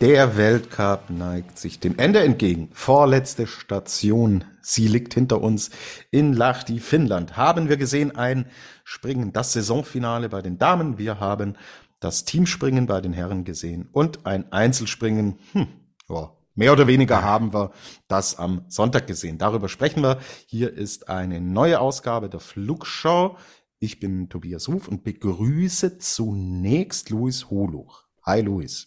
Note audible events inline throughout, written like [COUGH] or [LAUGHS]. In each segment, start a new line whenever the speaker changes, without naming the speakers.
Der Weltcup neigt sich dem Ende entgegen. Vorletzte Station. Sie liegt hinter uns in Lahti, Finnland. Haben wir gesehen ein Springen, das Saisonfinale bei den Damen. Wir haben das Teamspringen bei den Herren gesehen und ein Einzelspringen. Hm, ja, mehr oder weniger haben wir das am Sonntag gesehen. Darüber sprechen wir. Hier ist eine neue Ausgabe der Flugschau. Ich bin Tobias Ruf und begrüße zunächst Luis Holuch. Hi Luis.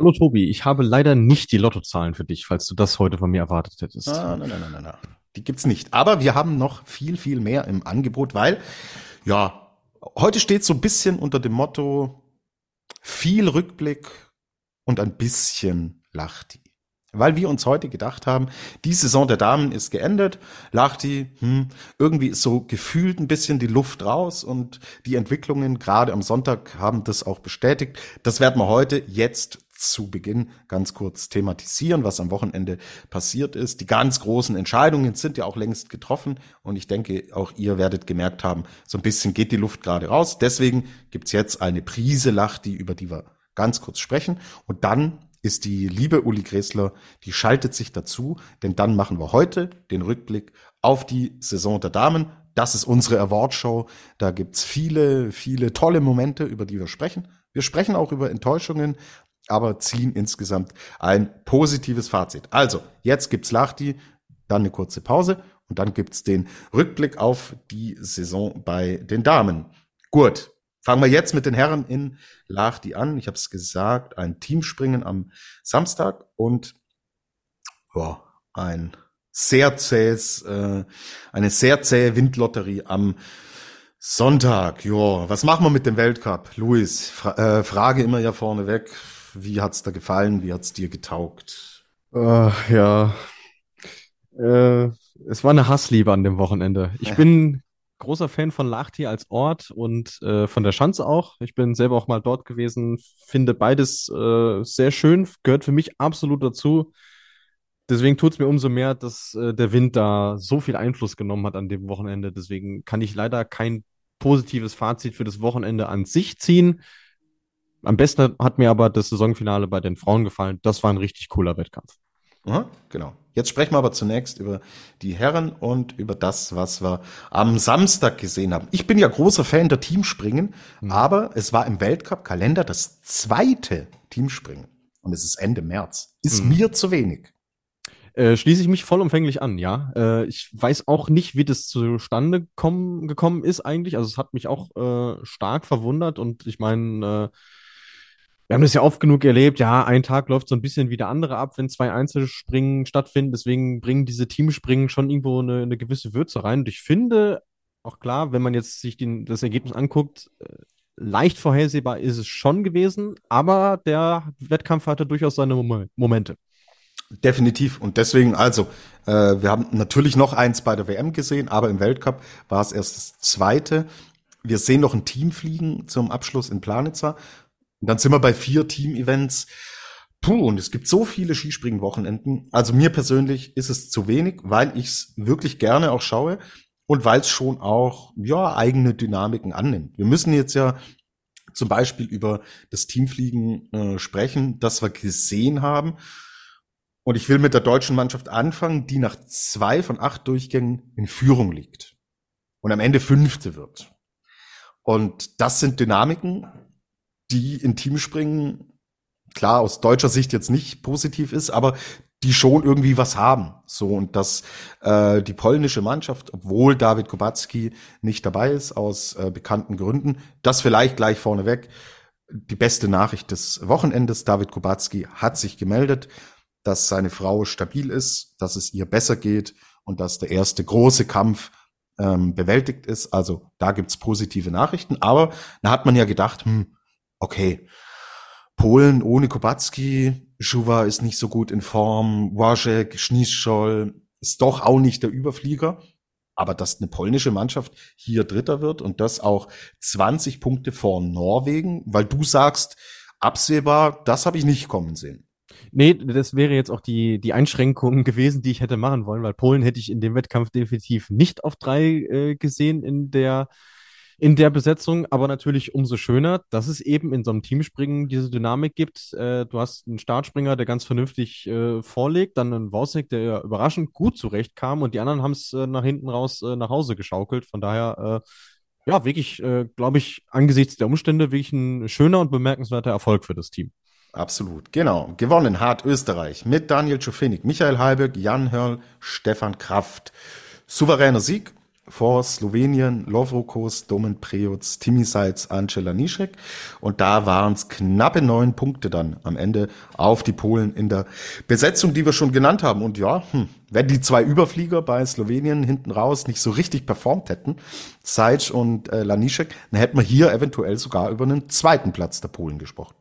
Hallo Tobi, ich habe leider nicht die Lottozahlen für dich, falls du das heute von mir erwartet hättest.
Ah, nein, nein, nein, nein, nein. Die gibt's nicht. Aber wir haben noch viel, viel mehr im Angebot, weil, ja, heute steht so ein bisschen unter dem Motto viel Rückblick und ein bisschen Lachti. Weil wir uns heute gedacht haben, die Saison der Damen ist geendet. Lachti, hm, irgendwie ist so gefühlt ein bisschen die Luft raus und die Entwicklungen gerade am Sonntag haben das auch bestätigt. Das werden wir heute jetzt zu Beginn ganz kurz thematisieren, was am Wochenende passiert ist. Die ganz großen Entscheidungen sind ja auch längst getroffen und ich denke, auch ihr werdet gemerkt haben, so ein bisschen geht die Luft gerade raus. Deswegen gibt's jetzt eine Prise Lachti, über die wir ganz kurz sprechen und dann ist die liebe Uli Gräßler, die schaltet sich dazu, denn dann machen wir heute den Rückblick auf die Saison der Damen. Das ist unsere Awardshow. Da gibt's viele, viele tolle Momente, über die wir sprechen. Wir sprechen auch über Enttäuschungen, aber ziehen insgesamt ein positives Fazit. Also, jetzt gibt's Lachti, dann eine kurze Pause und dann gibt's den Rückblick auf die Saison bei den Damen. Gut, fangen wir jetzt mit den Herren in Lachti an. Ich habe es gesagt, ein Teamspringen am Samstag und boah, ein sehr zähes, äh, eine sehr zähe Windlotterie am Sonntag. Jo, was machen wir mit dem Weltcup? Luis, fra äh, Frage immer ja vorneweg. Wie hat's da gefallen? Wie hat's dir getaugt?
Uh, ja, äh, es war eine Hassliebe an dem Wochenende. Ich ja. [LAUGHS] bin großer Fan von Lahti als Ort und äh, von der Schanze auch. Ich bin selber auch mal dort gewesen, finde beides äh, sehr schön, gehört für mich absolut dazu. Deswegen tut es mir umso mehr, dass äh, der Wind da so viel Einfluss genommen hat an dem Wochenende. Deswegen kann ich leider kein positives Fazit für das Wochenende an sich ziehen. Am besten hat mir aber das Saisonfinale bei den Frauen gefallen. Das war ein richtig cooler Wettkampf.
Aha, genau. Jetzt sprechen wir aber zunächst über die Herren und über das, was wir am Samstag gesehen haben. Ich bin ja großer Fan der Teamspringen, mhm. aber es war im Weltcup-Kalender das zweite Teamspringen. Und es ist Ende März. Ist mhm. mir zu wenig.
Äh, schließe ich mich vollumfänglich an, ja. Äh, ich weiß auch nicht, wie das zustande kommen, gekommen ist eigentlich. Also es hat mich auch äh, stark verwundert und ich meine, äh, wir haben das ja oft genug erlebt, ja, ein Tag läuft so ein bisschen wie der andere ab, wenn zwei Einzelspringen stattfinden. Deswegen bringen diese Teamspringen schon irgendwo eine, eine gewisse Würze rein. Und ich finde, auch klar, wenn man jetzt sich den, das Ergebnis anguckt, äh, leicht vorhersehbar ist es schon gewesen, aber der Wettkampf hatte durchaus seine Momente.
Definitiv. Und deswegen, also, äh, wir haben natürlich noch eins bei der WM gesehen, aber im Weltcup war es erst das zweite. Wir sehen noch ein Team fliegen zum Abschluss in Planitzer. Und dann sind wir bei vier Team-Events. Puh, und es gibt so viele Skispringen-Wochenenden. Also mir persönlich ist es zu wenig, weil ich es wirklich gerne auch schaue und weil es schon auch ja eigene Dynamiken annimmt. Wir müssen jetzt ja zum Beispiel über das Teamfliegen äh, sprechen, das wir gesehen haben. Und ich will mit der deutschen Mannschaft anfangen, die nach zwei von acht Durchgängen in Führung liegt und am Ende fünfte wird. Und das sind Dynamiken, die in Teamspringen klar aus deutscher Sicht jetzt nicht positiv ist, aber die schon irgendwie was haben. So und dass äh, die polnische Mannschaft, obwohl David Kubacki nicht dabei ist aus äh, bekannten Gründen, das vielleicht gleich vorneweg die beste Nachricht des Wochenendes. David Kubacki hat sich gemeldet, dass seine Frau stabil ist, dass es ihr besser geht und dass der erste große Kampf ähm, bewältigt ist. Also da gibt's positive Nachrichten. Aber da hat man ja gedacht, hm, okay, Polen ohne Kubacki, Schuwa ist nicht so gut in Form, Wajek, Schnieszol, ist doch auch nicht der Überflieger. Aber dass eine polnische Mannschaft hier Dritter wird und das auch 20 Punkte vor Norwegen, weil du sagst, absehbar, das habe ich nicht kommen sehen.
Nee, das wäre jetzt auch die, die Einschränkung [LAUGHS] gewesen, die ich hätte machen wollen, weil Polen hätte ich in dem Wettkampf definitiv nicht auf drei äh, gesehen in der in der Besetzung, aber natürlich umso schöner, dass es eben in so einem Teamspringen diese Dynamik gibt. Äh, du hast einen Startspringer, der ganz vernünftig äh, vorlegt, dann einen Wozniak, der überraschend gut zurechtkam und die anderen haben es äh, nach hinten raus äh, nach Hause geschaukelt. Von daher, äh, ja, wirklich, äh, glaube ich, angesichts der Umstände wirklich ein schöner und bemerkenswerter Erfolg für das Team.
Absolut, genau. Gewonnen hat Österreich mit Daniel Schofenig, Michael Halberg, Jan Hörl, Stefan Kraft. Souveräner Sieg vor Slowenien, Lovrokos, Domen Preoc, Timisaitz, Angela Nischek. Und da waren es knappe neun Punkte dann am Ende auf die Polen in der Besetzung, die wir schon genannt haben. Und ja, hm, wenn die zwei Überflieger bei Slowenien hinten raus nicht so richtig performt hätten, Seitz und äh, Lanischek, dann hätten wir hier eventuell sogar über einen zweiten Platz der Polen gesprochen.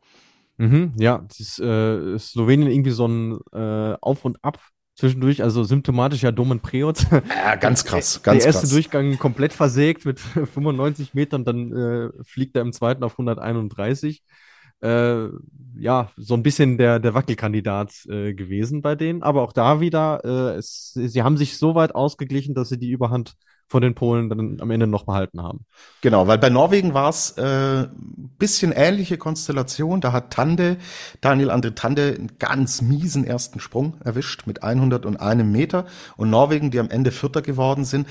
Mhm, ja, das äh, Slowenien irgendwie so ein äh, Auf und Ab zwischendurch, also symptomatisch ja Domen Preot.
Ja, ganz krass, ganz
Der erste
krass.
Durchgang komplett versägt mit [LAUGHS] 95 Metern, dann äh, fliegt er im zweiten auf 131. Äh, ja, so ein bisschen der, der Wackelkandidat äh, gewesen bei denen. Aber auch da wieder, äh, es, sie haben sich so weit ausgeglichen, dass sie die Überhand von den Polen dann am Ende noch behalten haben.
Genau, weil bei Norwegen war es äh, bisschen ähnliche Konstellation. Da hat Tande, Daniel Andre Tande, einen ganz miesen ersten Sprung erwischt mit 101 Meter. Und Norwegen, die am Ende Vierter geworden sind,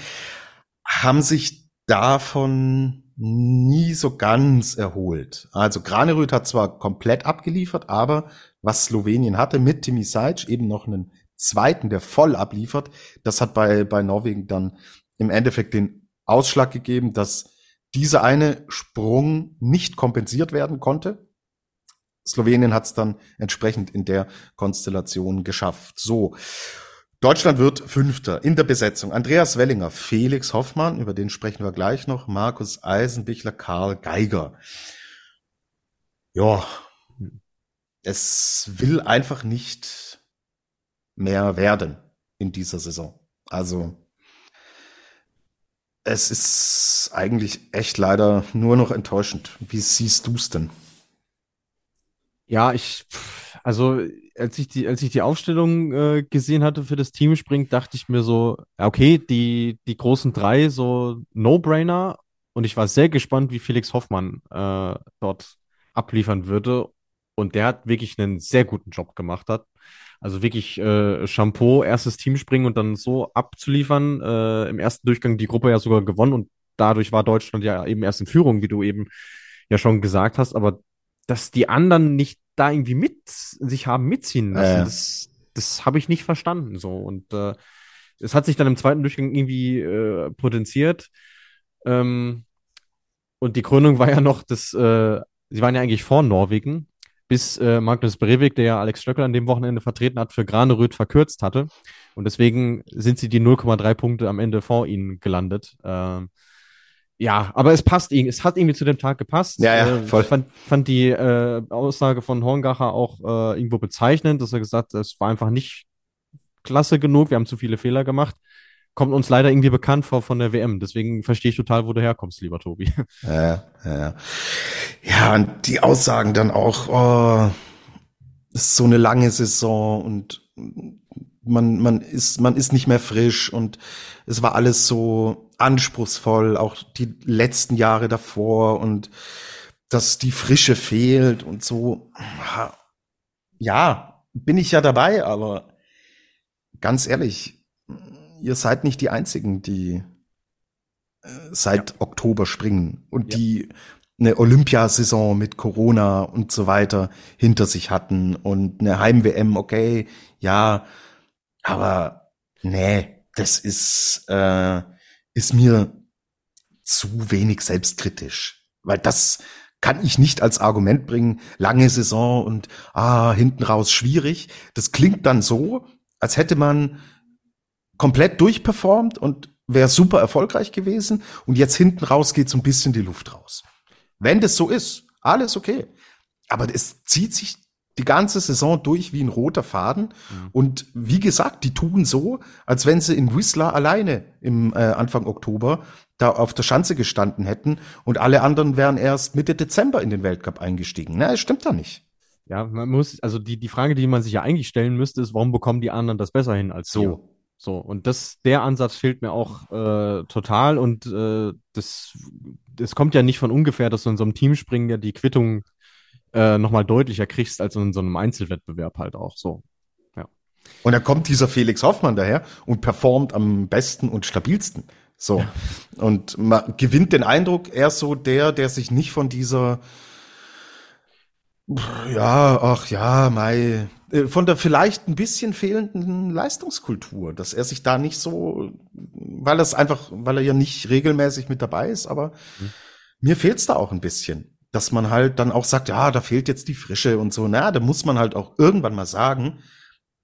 haben sich davon nie so ganz erholt. Also Granerüth hat zwar komplett abgeliefert, aber was Slowenien hatte mit Timi Sajc, eben noch einen zweiten, der voll abliefert, das hat bei, bei Norwegen dann im Endeffekt den Ausschlag gegeben, dass dieser eine Sprung nicht kompensiert werden konnte. Slowenien hat es dann entsprechend in der Konstellation geschafft. So. Deutschland wird Fünfter in der Besetzung. Andreas Wellinger, Felix Hoffmann, über den sprechen wir gleich noch, Markus Eisenbichler, Karl Geiger. Ja, es will einfach nicht mehr werden in dieser Saison. Also es ist eigentlich echt leider nur noch enttäuschend. Wie siehst du es denn?
Ja, ich, also als ich die, als ich die Aufstellung äh, gesehen hatte für das Teamspring, dachte ich mir so, okay, die, die großen drei, so No-Brainer. Und ich war sehr gespannt, wie Felix Hoffmann äh, dort abliefern würde. Und der hat wirklich einen sehr guten Job gemacht hat. Also wirklich äh, Shampoo, erstes Teamspringen und dann so abzuliefern. Äh, Im ersten Durchgang die Gruppe ja sogar gewonnen und dadurch war Deutschland ja eben erst in Führung, wie du eben ja schon gesagt hast. Aber dass die anderen nicht da irgendwie mit sich haben mitziehen lassen,
Äh.
das, das habe ich nicht verstanden. So und äh, es hat sich dann im zweiten Durchgang irgendwie äh, potenziert. Ähm, und die Krönung war ja noch, dass äh, sie waren ja eigentlich vor Norwegen, bis äh, Magnus Breivik, der ja Alex Stöckel an dem Wochenende vertreten hat, für Graneröd verkürzt hatte. Und deswegen sind sie die 0,3 Punkte am Ende vor ihnen gelandet. Ähm, ja, aber es passt irgendwie, es hat irgendwie zu dem Tag gepasst.
Ja, ja,
Äh,
voll.
Ich fand, fand die äh, Aussage von Horngacher auch äh, irgendwo bezeichnend, dass er gesagt hat, es war einfach nicht klasse genug, wir haben zu viele Fehler gemacht. Kommt uns leider irgendwie bekannt vor von der WM. Deswegen verstehe ich total, wo du herkommst, lieber Tobi. [LAUGHS]
Ja, ja. Ja, und die Aussagen dann auch, oh, ist so eine lange Saison und man, man ist, man ist nicht mehr frisch und es war alles so anspruchsvoll, auch die letzten Jahre davor und dass die Frische fehlt und so. Ja, bin ich ja dabei, aber ganz ehrlich, ihr seid nicht die einzigen, die äh, seit Oktober springen und
Ja.
die eine Olympiasaison mit Corona und so weiter hinter sich hatten und eine Heim-WM, okay, ja, aber nee, das ist, äh, ist mir zu wenig selbstkritisch, weil das kann ich nicht als Argument bringen, lange Saison und ah, hinten raus schwierig. Das klingt dann so, als hätte man komplett durchperformt und wäre super erfolgreich gewesen und jetzt hinten raus geht so ein bisschen die Luft raus. Wenn das so ist, alles okay. Aber es zieht sich die ganze Saison durch wie ein roter Faden. Mhm. Und wie gesagt, die tun so, als wenn sie in Whistler alleine im äh, Anfang Oktober da auf der Schanze gestanden hätten und alle anderen wären erst Mitte Dezember in den Weltcup eingestiegen. Na, das stimmt da nicht.
Ja, man muss, also die, die Frage, die man sich ja eigentlich stellen müsste, ist, warum bekommen die anderen das besser hin als so? So, und das, der Ansatz fehlt mir auch äh, total und äh, das, das kommt ja nicht von ungefähr, dass du in so einem Teamspringen ja die Quittung äh, nochmal deutlicher kriegst als in so einem Einzelwettbewerb halt auch so. Ja.
Und dann kommt dieser Felix Hoffmann daher und performt am besten und stabilsten. So. Ja. Und man gewinnt den Eindruck, er ist so der, der sich nicht von dieser ja, ach ja, Mai, von der vielleicht ein bisschen fehlenden Leistungskultur, dass er sich da nicht so, weil es einfach, weil er ja nicht regelmäßig mit dabei ist, aber mhm. mir fehlt's da auch ein bisschen, dass man halt dann auch sagt, ja, da fehlt jetzt die Frische und so. Na, da muss man halt auch irgendwann mal sagen,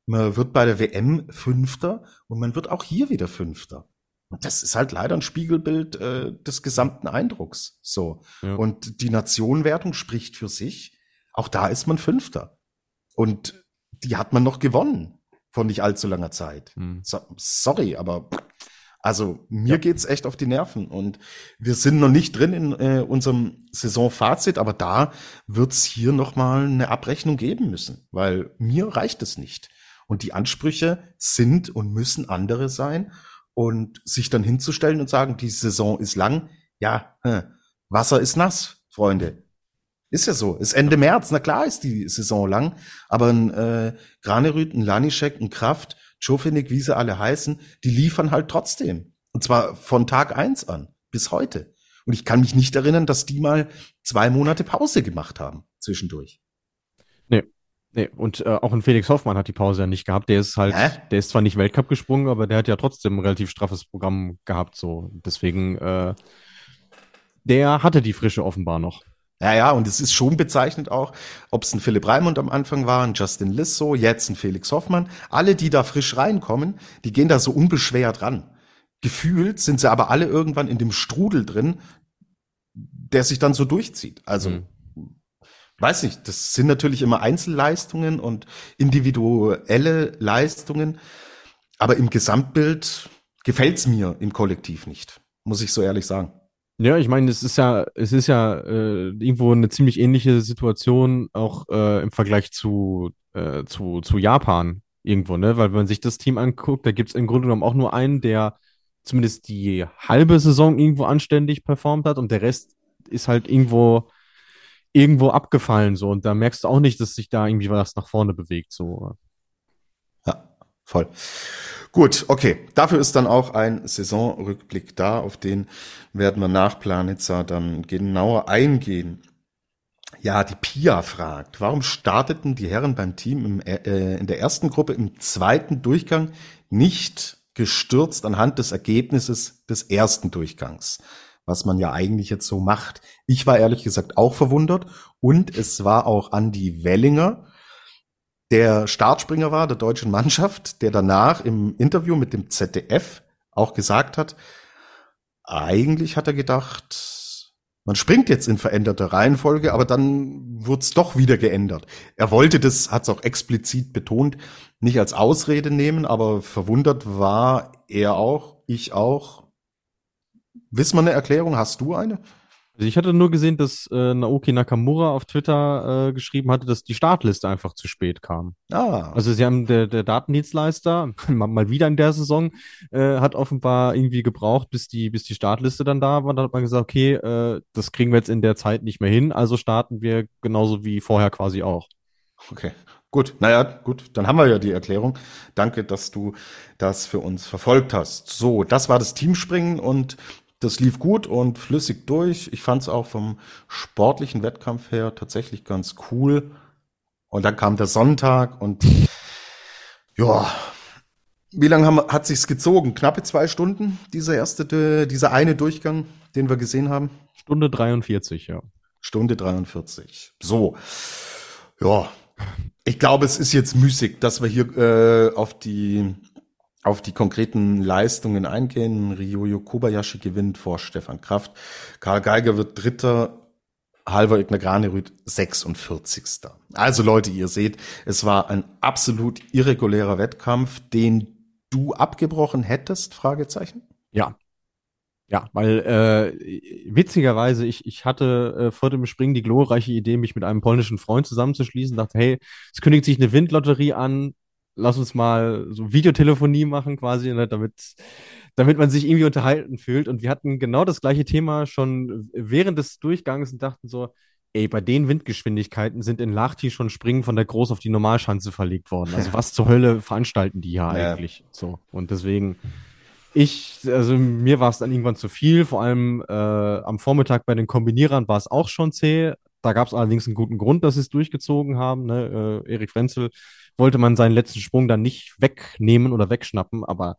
man wird bei der WM Fünfter und man wird auch hier wieder Fünfter. Und das ist halt leider ein Spiegelbild äh, des gesamten Eindrucks. So. Ja. Und die Nationenwertung spricht für sich. Auch da ist man Fünfter. Und die hat man noch gewonnen vor nicht allzu langer Zeit. Hm. So, sorry, aber also mir ja. geht's echt auf die Nerven und wir sind noch nicht drin in äh, unserem Saisonfazit, aber da wird's hier noch mal eine Abrechnung geben müssen, weil mir reicht es nicht. Und die Ansprüche sind und müssen andere sein und sich dann hinzustellen und sagen, die Saison ist lang, ja, Wasser ist nass, Freunde. Ist ja so. Ist Ende März. Na klar ist die Saison lang. Aber ein äh, Granerüt, ein Lanischek, ein Kraft, Jofinik, wie sie alle heißen, die liefern halt trotzdem. Und zwar von Tag eins an bis heute. Und ich kann mich nicht erinnern, dass die mal zwei Monate Pause gemacht haben zwischendurch.
Nee. Nee, und äh, auch ein Felix Hoffmann hat die Pause ja nicht gehabt. Der ist halt, Hä? der ist zwar nicht Weltcup gesprungen, aber der hat ja trotzdem ein relativ straffes Programm gehabt. So, deswegen, äh, der hatte die Frische offenbar noch.
Ja, ja, und es ist schon bezeichnet auch, ob es ein Philipp Raimund am Anfang war, ein Justin Lissow, jetzt ein Felix Hoffmann. Alle, die da frisch reinkommen, die gehen da so unbeschwert ran. Gefühlt sind sie aber alle irgendwann in dem Strudel drin, der sich dann so durchzieht. Also, mhm. weiß nicht, das sind natürlich immer Einzelleistungen und individuelle Leistungen. Aber im Gesamtbild gefällt's mir im Kollektiv nicht, muss ich so ehrlich sagen.
Ja, ich meine, es ist ja, es ist ja äh, irgendwo eine ziemlich ähnliche Situation auch äh, im Vergleich zu, äh, zu, zu Japan irgendwo, ne? Weil wenn man sich das Team anguckt, da gibt es im Grunde genommen auch nur einen, der zumindest die halbe Saison irgendwo anständig performt hat und der Rest ist halt irgendwo irgendwo abgefallen so und da merkst du auch nicht, dass sich da irgendwie was nach vorne bewegt so.
Ja, voll. Gut, okay. Dafür ist dann auch ein Saisonrückblick da, auf den werden wir nach Planitzer dann genauer eingehen. Ja, die Pia fragt, warum starteten die Herren beim Team im, äh, in der ersten Gruppe im zweiten Durchgang nicht gestürzt anhand des Ergebnisses des ersten Durchgangs? Was man ja eigentlich jetzt so macht. Ich war ehrlich gesagt auch verwundert und es war auch Andy Wellinger, der Startspringer war der deutschen Mannschaft, der danach im Interview mit dem ZDF auch gesagt hat, eigentlich hat er gedacht, man springt jetzt in veränderter Reihenfolge, aber dann wurde es doch wieder geändert. Er wollte das, hat es auch explizit betont, nicht als Ausrede nehmen, aber verwundert war er auch, ich auch. Wissen wir eine Erklärung? Hast du eine?
Also ich hatte nur gesehen, dass äh, Naoki Nakamura auf Twitter äh, geschrieben hatte, dass die Startliste einfach zu spät kam. Ah. Also sie haben der, der Datendienstleister [LAUGHS] mal wieder in der Saison äh, hat offenbar irgendwie gebraucht, bis die bis die Startliste dann da war. Dann hat man gesagt, okay, äh, das kriegen wir jetzt in der Zeit nicht mehr hin, also starten wir genauso wie vorher quasi auch.
Okay. Gut, naja, gut, dann haben wir ja die Erklärung. Danke, dass du das für uns verfolgt hast. So, das war das Teamspringen und das lief gut und flüssig durch. Ich fand es auch vom sportlichen Wettkampf her tatsächlich ganz cool. Und dann kam der Sonntag und ja, wie lange haben, hat sich's gezogen? Knappe zwei Stunden, dieser erste, dieser eine Durchgang, den wir gesehen haben?
Stunde 43, ja.
Stunde 43. So. Ja. Ich glaube, es ist jetzt müßig, dass wir hier äh, auf die auf die konkreten Leistungen eingehen. Ryoyo Kobayashi gewinnt vor Stefan Kraft. Karl Geiger wird Dritter. Halvor Egner Granerüth 46. Also Leute, ihr seht, es war ein absolut irregulärer Wettkampf, den du abgebrochen hättest? Fragezeichen.
Ja, ja, weil äh, witzigerweise, ich, ich hatte äh, vor dem Springen die glorreiche Idee, mich mit einem polnischen Freund zusammenzuschließen, dachte, hey, es kündigt sich eine Windlotterie an, lass uns mal so Videotelefonie machen quasi, ne, damit, damit man sich irgendwie unterhalten fühlt. Und wir hatten genau das gleiche Thema schon während des Durchgangs und dachten so, ey, bei den Windgeschwindigkeiten sind in Lahti schon Springen von der Groß auf die Normalschanze verlegt worden. Also [LAUGHS] was zur Hölle veranstalten die hier ja. eigentlich? So. Und deswegen ich, also mir war es dann irgendwann zu viel, vor allem äh, am Vormittag bei den Kombinierern war es auch schon zäh. Da gab es allerdings einen guten Grund, dass sie es durchgezogen haben. Ne? Äh, Erik Frenzel wollte man seinen letzten Sprung dann nicht wegnehmen oder wegschnappen, aber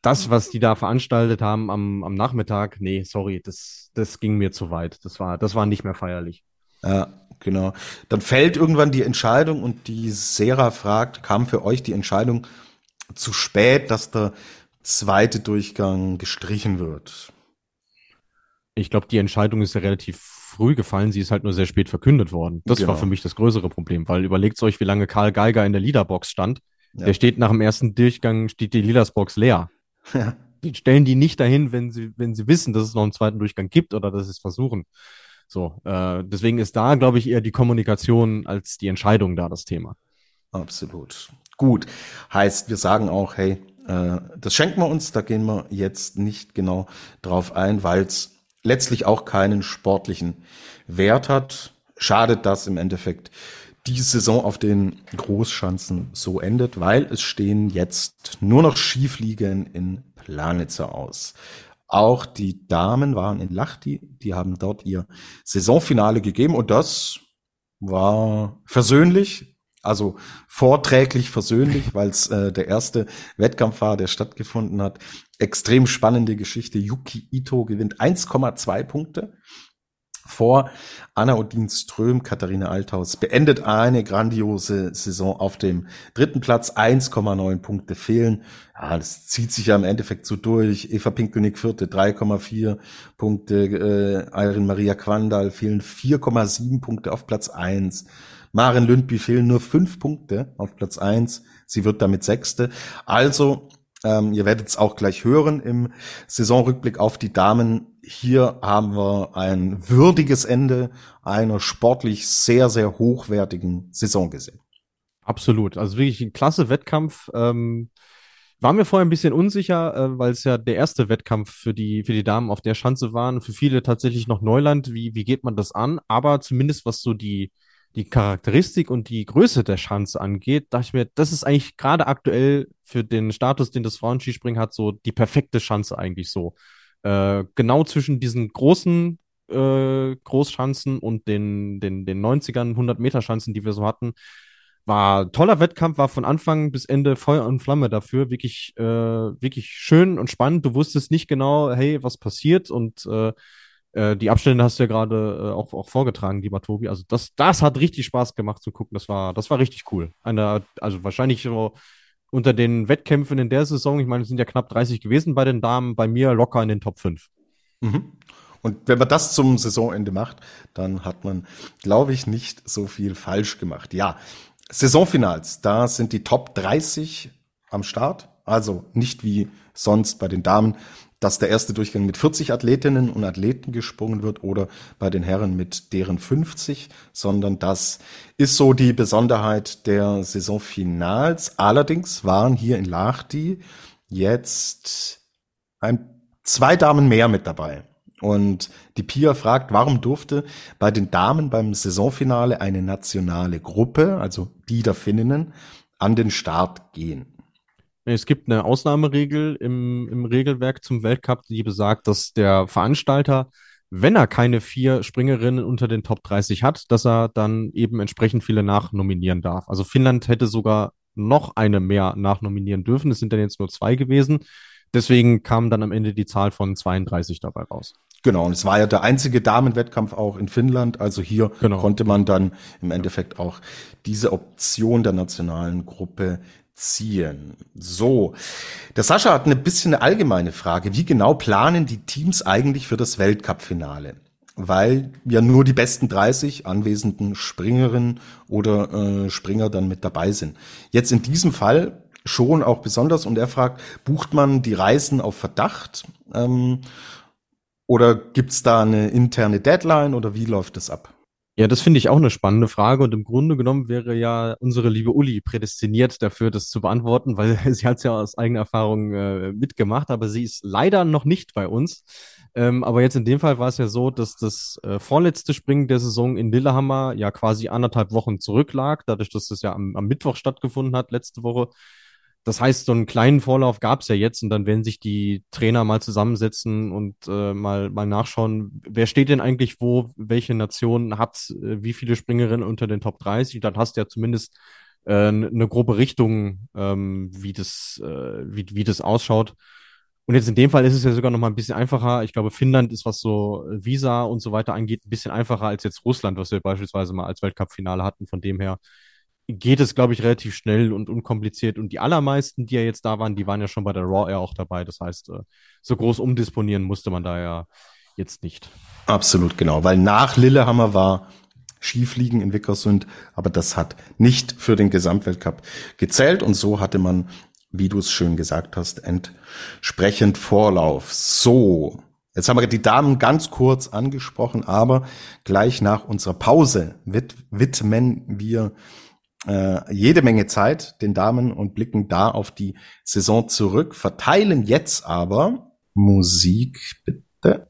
das, was die da veranstaltet haben am, am Nachmittag, nee, sorry, das, das ging mir zu weit. Das war, das war nicht mehr feierlich.
Ja, genau. Dann fällt irgendwann die Entscheidung und die Sera fragt, kam für euch die Entscheidung zu spät, dass der zweite Durchgang gestrichen wird.
Ich glaube, die Entscheidung ist ja relativ früh gefallen. Sie ist halt nur sehr spät verkündet worden. Das genau. war für mich das größere Problem, weil überlegt euch, wie lange Karl Geiger in der Leaderbox stand. Ja. Der steht nach dem ersten Durchgang, steht die Leadersbox leer. [LAUGHS] Ja. Die stellen die nicht dahin, wenn sie, wenn sie wissen, dass es noch einen zweiten Durchgang gibt oder dass sie es versuchen. So, äh, deswegen ist da, glaube ich, eher die Kommunikation als die Entscheidung da das Thema.
Absolut. Gut. Heißt, wir sagen auch, hey, äh, das schenken wir uns, da gehen wir jetzt nicht genau drauf ein, weil es letztlich auch keinen sportlichen Wert hat. Schadet das im Endeffekt die Saison auf den Großschanzen so endet, weil es stehen jetzt nur noch Skifliegen in Planitzer aus. Auch die Damen waren in Lachti, die haben dort ihr Saisonfinale gegeben und das war versöhnlich, also vorträglich versöhnlich, weil es äh, der erste Wettkampf war, der stattgefunden hat. Extrem spannende Geschichte. Yuki Ito gewinnt 1,2 Punkte vor Anna Odin Ström, Katharina Althaus beendet eine grandiose Saison auf dem dritten Platz. 1,9 Punkte fehlen. Ja, das zieht sich ja im Endeffekt so durch. Eva Pinkelnick vierte, 3,4 Punkte. Äh, Irene Maria Quandal fehlen 4,7 Punkte auf Platz eins. Maren Lündby fehlen nur fünf Punkte auf Platz eins. Sie wird damit Sechste. Also, ähm, ihr werdet es auch gleich hören im Saisonrückblick auf die Damen. Hier haben wir ein würdiges Ende einer sportlich sehr, sehr hochwertigen Saison gesehen.
Absolut. Also wirklich ein klasse Wettkampf. Ähm war mir vorher ein bisschen unsicher, äh, weil es ja der erste Wettkampf für die, für die Damen auf der Schanze war. Für viele tatsächlich noch Neuland. Wie, wie geht man das an? Aber zumindest was so die, die Charakteristik und die Größe der Schanze angeht, dachte ich mir, das ist eigentlich gerade aktuell für den Status, den das Frauenskispringen hat, so die perfekte Schanze eigentlich so. Äh, genau zwischen diesen großen äh, Großschanzen und den, den, den 90ern, 100 Meter Schanzen, die wir so hatten, war toller Wettkampf, war von Anfang bis Ende Feuer und Flamme dafür, wirklich, äh, wirklich schön und spannend. Du wusstest nicht genau, hey, was passiert und äh, äh, die Abstände hast du ja gerade äh, auch, auch vorgetragen, lieber Tobi. Also das, das hat richtig Spaß gemacht zu gucken. Das war, das war richtig cool. Eine, also wahrscheinlich so unter den Wettkämpfen in der Saison, ich meine, es sind ja knapp 30 gewesen bei den Damen, bei mir locker in den Top 5.
Mhm. Und wenn man das zum Saisonende macht, dann hat man, glaube ich, nicht so viel falsch gemacht. Ja, Saisonfinals, da sind die Top 30 am Start. Also nicht wie sonst bei den Damen dass der erste Durchgang mit 40 Athletinnen und Athleten gesprungen wird oder bei den Herren mit deren 50, sondern das ist so die Besonderheit der Saisonfinals. Allerdings waren hier in Lahti jetzt ein, zwei Damen mehr mit dabei. Und die Pia fragt, warum durfte bei den Damen beim Saisonfinale eine nationale Gruppe, also die der Finninnen, an den Start gehen?
Es gibt eine Ausnahmeregel im, im Regelwerk zum Weltcup, die besagt, dass der Veranstalter, wenn er keine vier Springerinnen unter den Top 30 hat, dass er dann eben entsprechend viele nachnominieren darf. Also Finnland hätte sogar noch eine mehr nachnominieren dürfen. Es sind dann jetzt nur zwei gewesen. Deswegen kam dann am Ende die Zahl von 32 dabei raus.
Genau, und es war ja der einzige Damenwettkampf auch in Finnland. Also hier genau. konnte man dann im Endeffekt auch diese Option der nationalen Gruppe ziehen. So, der Sascha hat eine bisschen eine allgemeine Frage. Wie genau planen die Teams eigentlich für das Weltcup-Finale? weil ja nur die besten 30 anwesenden Springerinnen oder äh, Springer dann mit dabei sind. Jetzt in diesem Fall schon auch besonders und er fragt, bucht man die Reisen auf Verdacht ähm, oder gibt's da eine interne Deadline oder wie läuft das ab?
Ja, das finde ich auch eine spannende Frage und im Grunde genommen wäre ja unsere liebe Uli prädestiniert dafür, das zu beantworten, weil [LAUGHS] sie hat es ja aus eigener Erfahrung äh, mitgemacht, aber sie ist leider noch nicht bei uns. Ähm, aber jetzt in dem Fall war es ja so, dass das äh, vorletzte Springen der Saison in Lillehammer ja quasi anderthalb Wochen zurücklag, dadurch, dass das ja am, am Mittwoch stattgefunden hat, letzte Woche. Das heißt, so einen kleinen Vorlauf gab es ja jetzt und dann werden sich die Trainer mal zusammensetzen und äh, mal, mal nachschauen, wer steht denn eigentlich wo, welche Nation hat äh, wie viele Springerinnen unter den Top 30. Dann hast du ja zumindest äh, eine grobe Richtung, ähm, wie, das, äh, wie, wie das ausschaut. Und jetzt in dem Fall ist es ja sogar noch mal ein bisschen einfacher. Ich glaube, Finnland ist, was so Visa und so weiter angeht, ein bisschen einfacher als jetzt Russland, was wir beispielsweise mal als Weltcup-Finale hatten. Von dem her geht es, glaube ich, relativ schnell und unkompliziert. Und die allermeisten, die ja jetzt da waren, die waren ja schon bei der Raw Air auch dabei. Das heißt, äh, so groß umdisponieren musste man da ja jetzt nicht.
Absolut, genau. Weil nach Lillehammer war Skifliegen in Wickersund, aber das hat nicht für den Gesamtweltcup gezählt und so hatte man, wie du es schön gesagt hast, entsprechend Vorlauf. So. Jetzt haben wir die Damen ganz kurz angesprochen, aber gleich nach unserer Pause widmen wir äh, jede Menge Zeit den Damen und blicken da auf die Saison zurück, verteilen jetzt aber Musik bitte.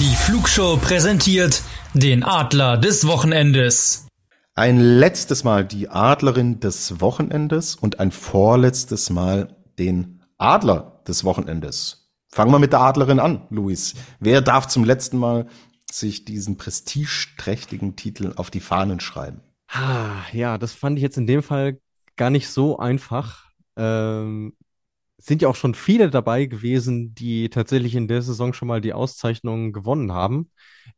Die Flugshow präsentiert den Adler des Wochenendes.
Ein letztes Mal die Adlerin des Wochenendes und ein vorletztes Mal den Adler des Wochenendes. Fangen wir mit der Adlerin an, Luis. Wer darf zum letzten Mal sich diesen prestigeträchtigen Titel auf die Fahnen schreiben?
Ah, ja, das fand ich jetzt in dem Fall gar nicht so einfach. Ähm, sind ja auch schon viele dabei gewesen, die tatsächlich in der Saison schon mal die Auszeichnungen gewonnen haben.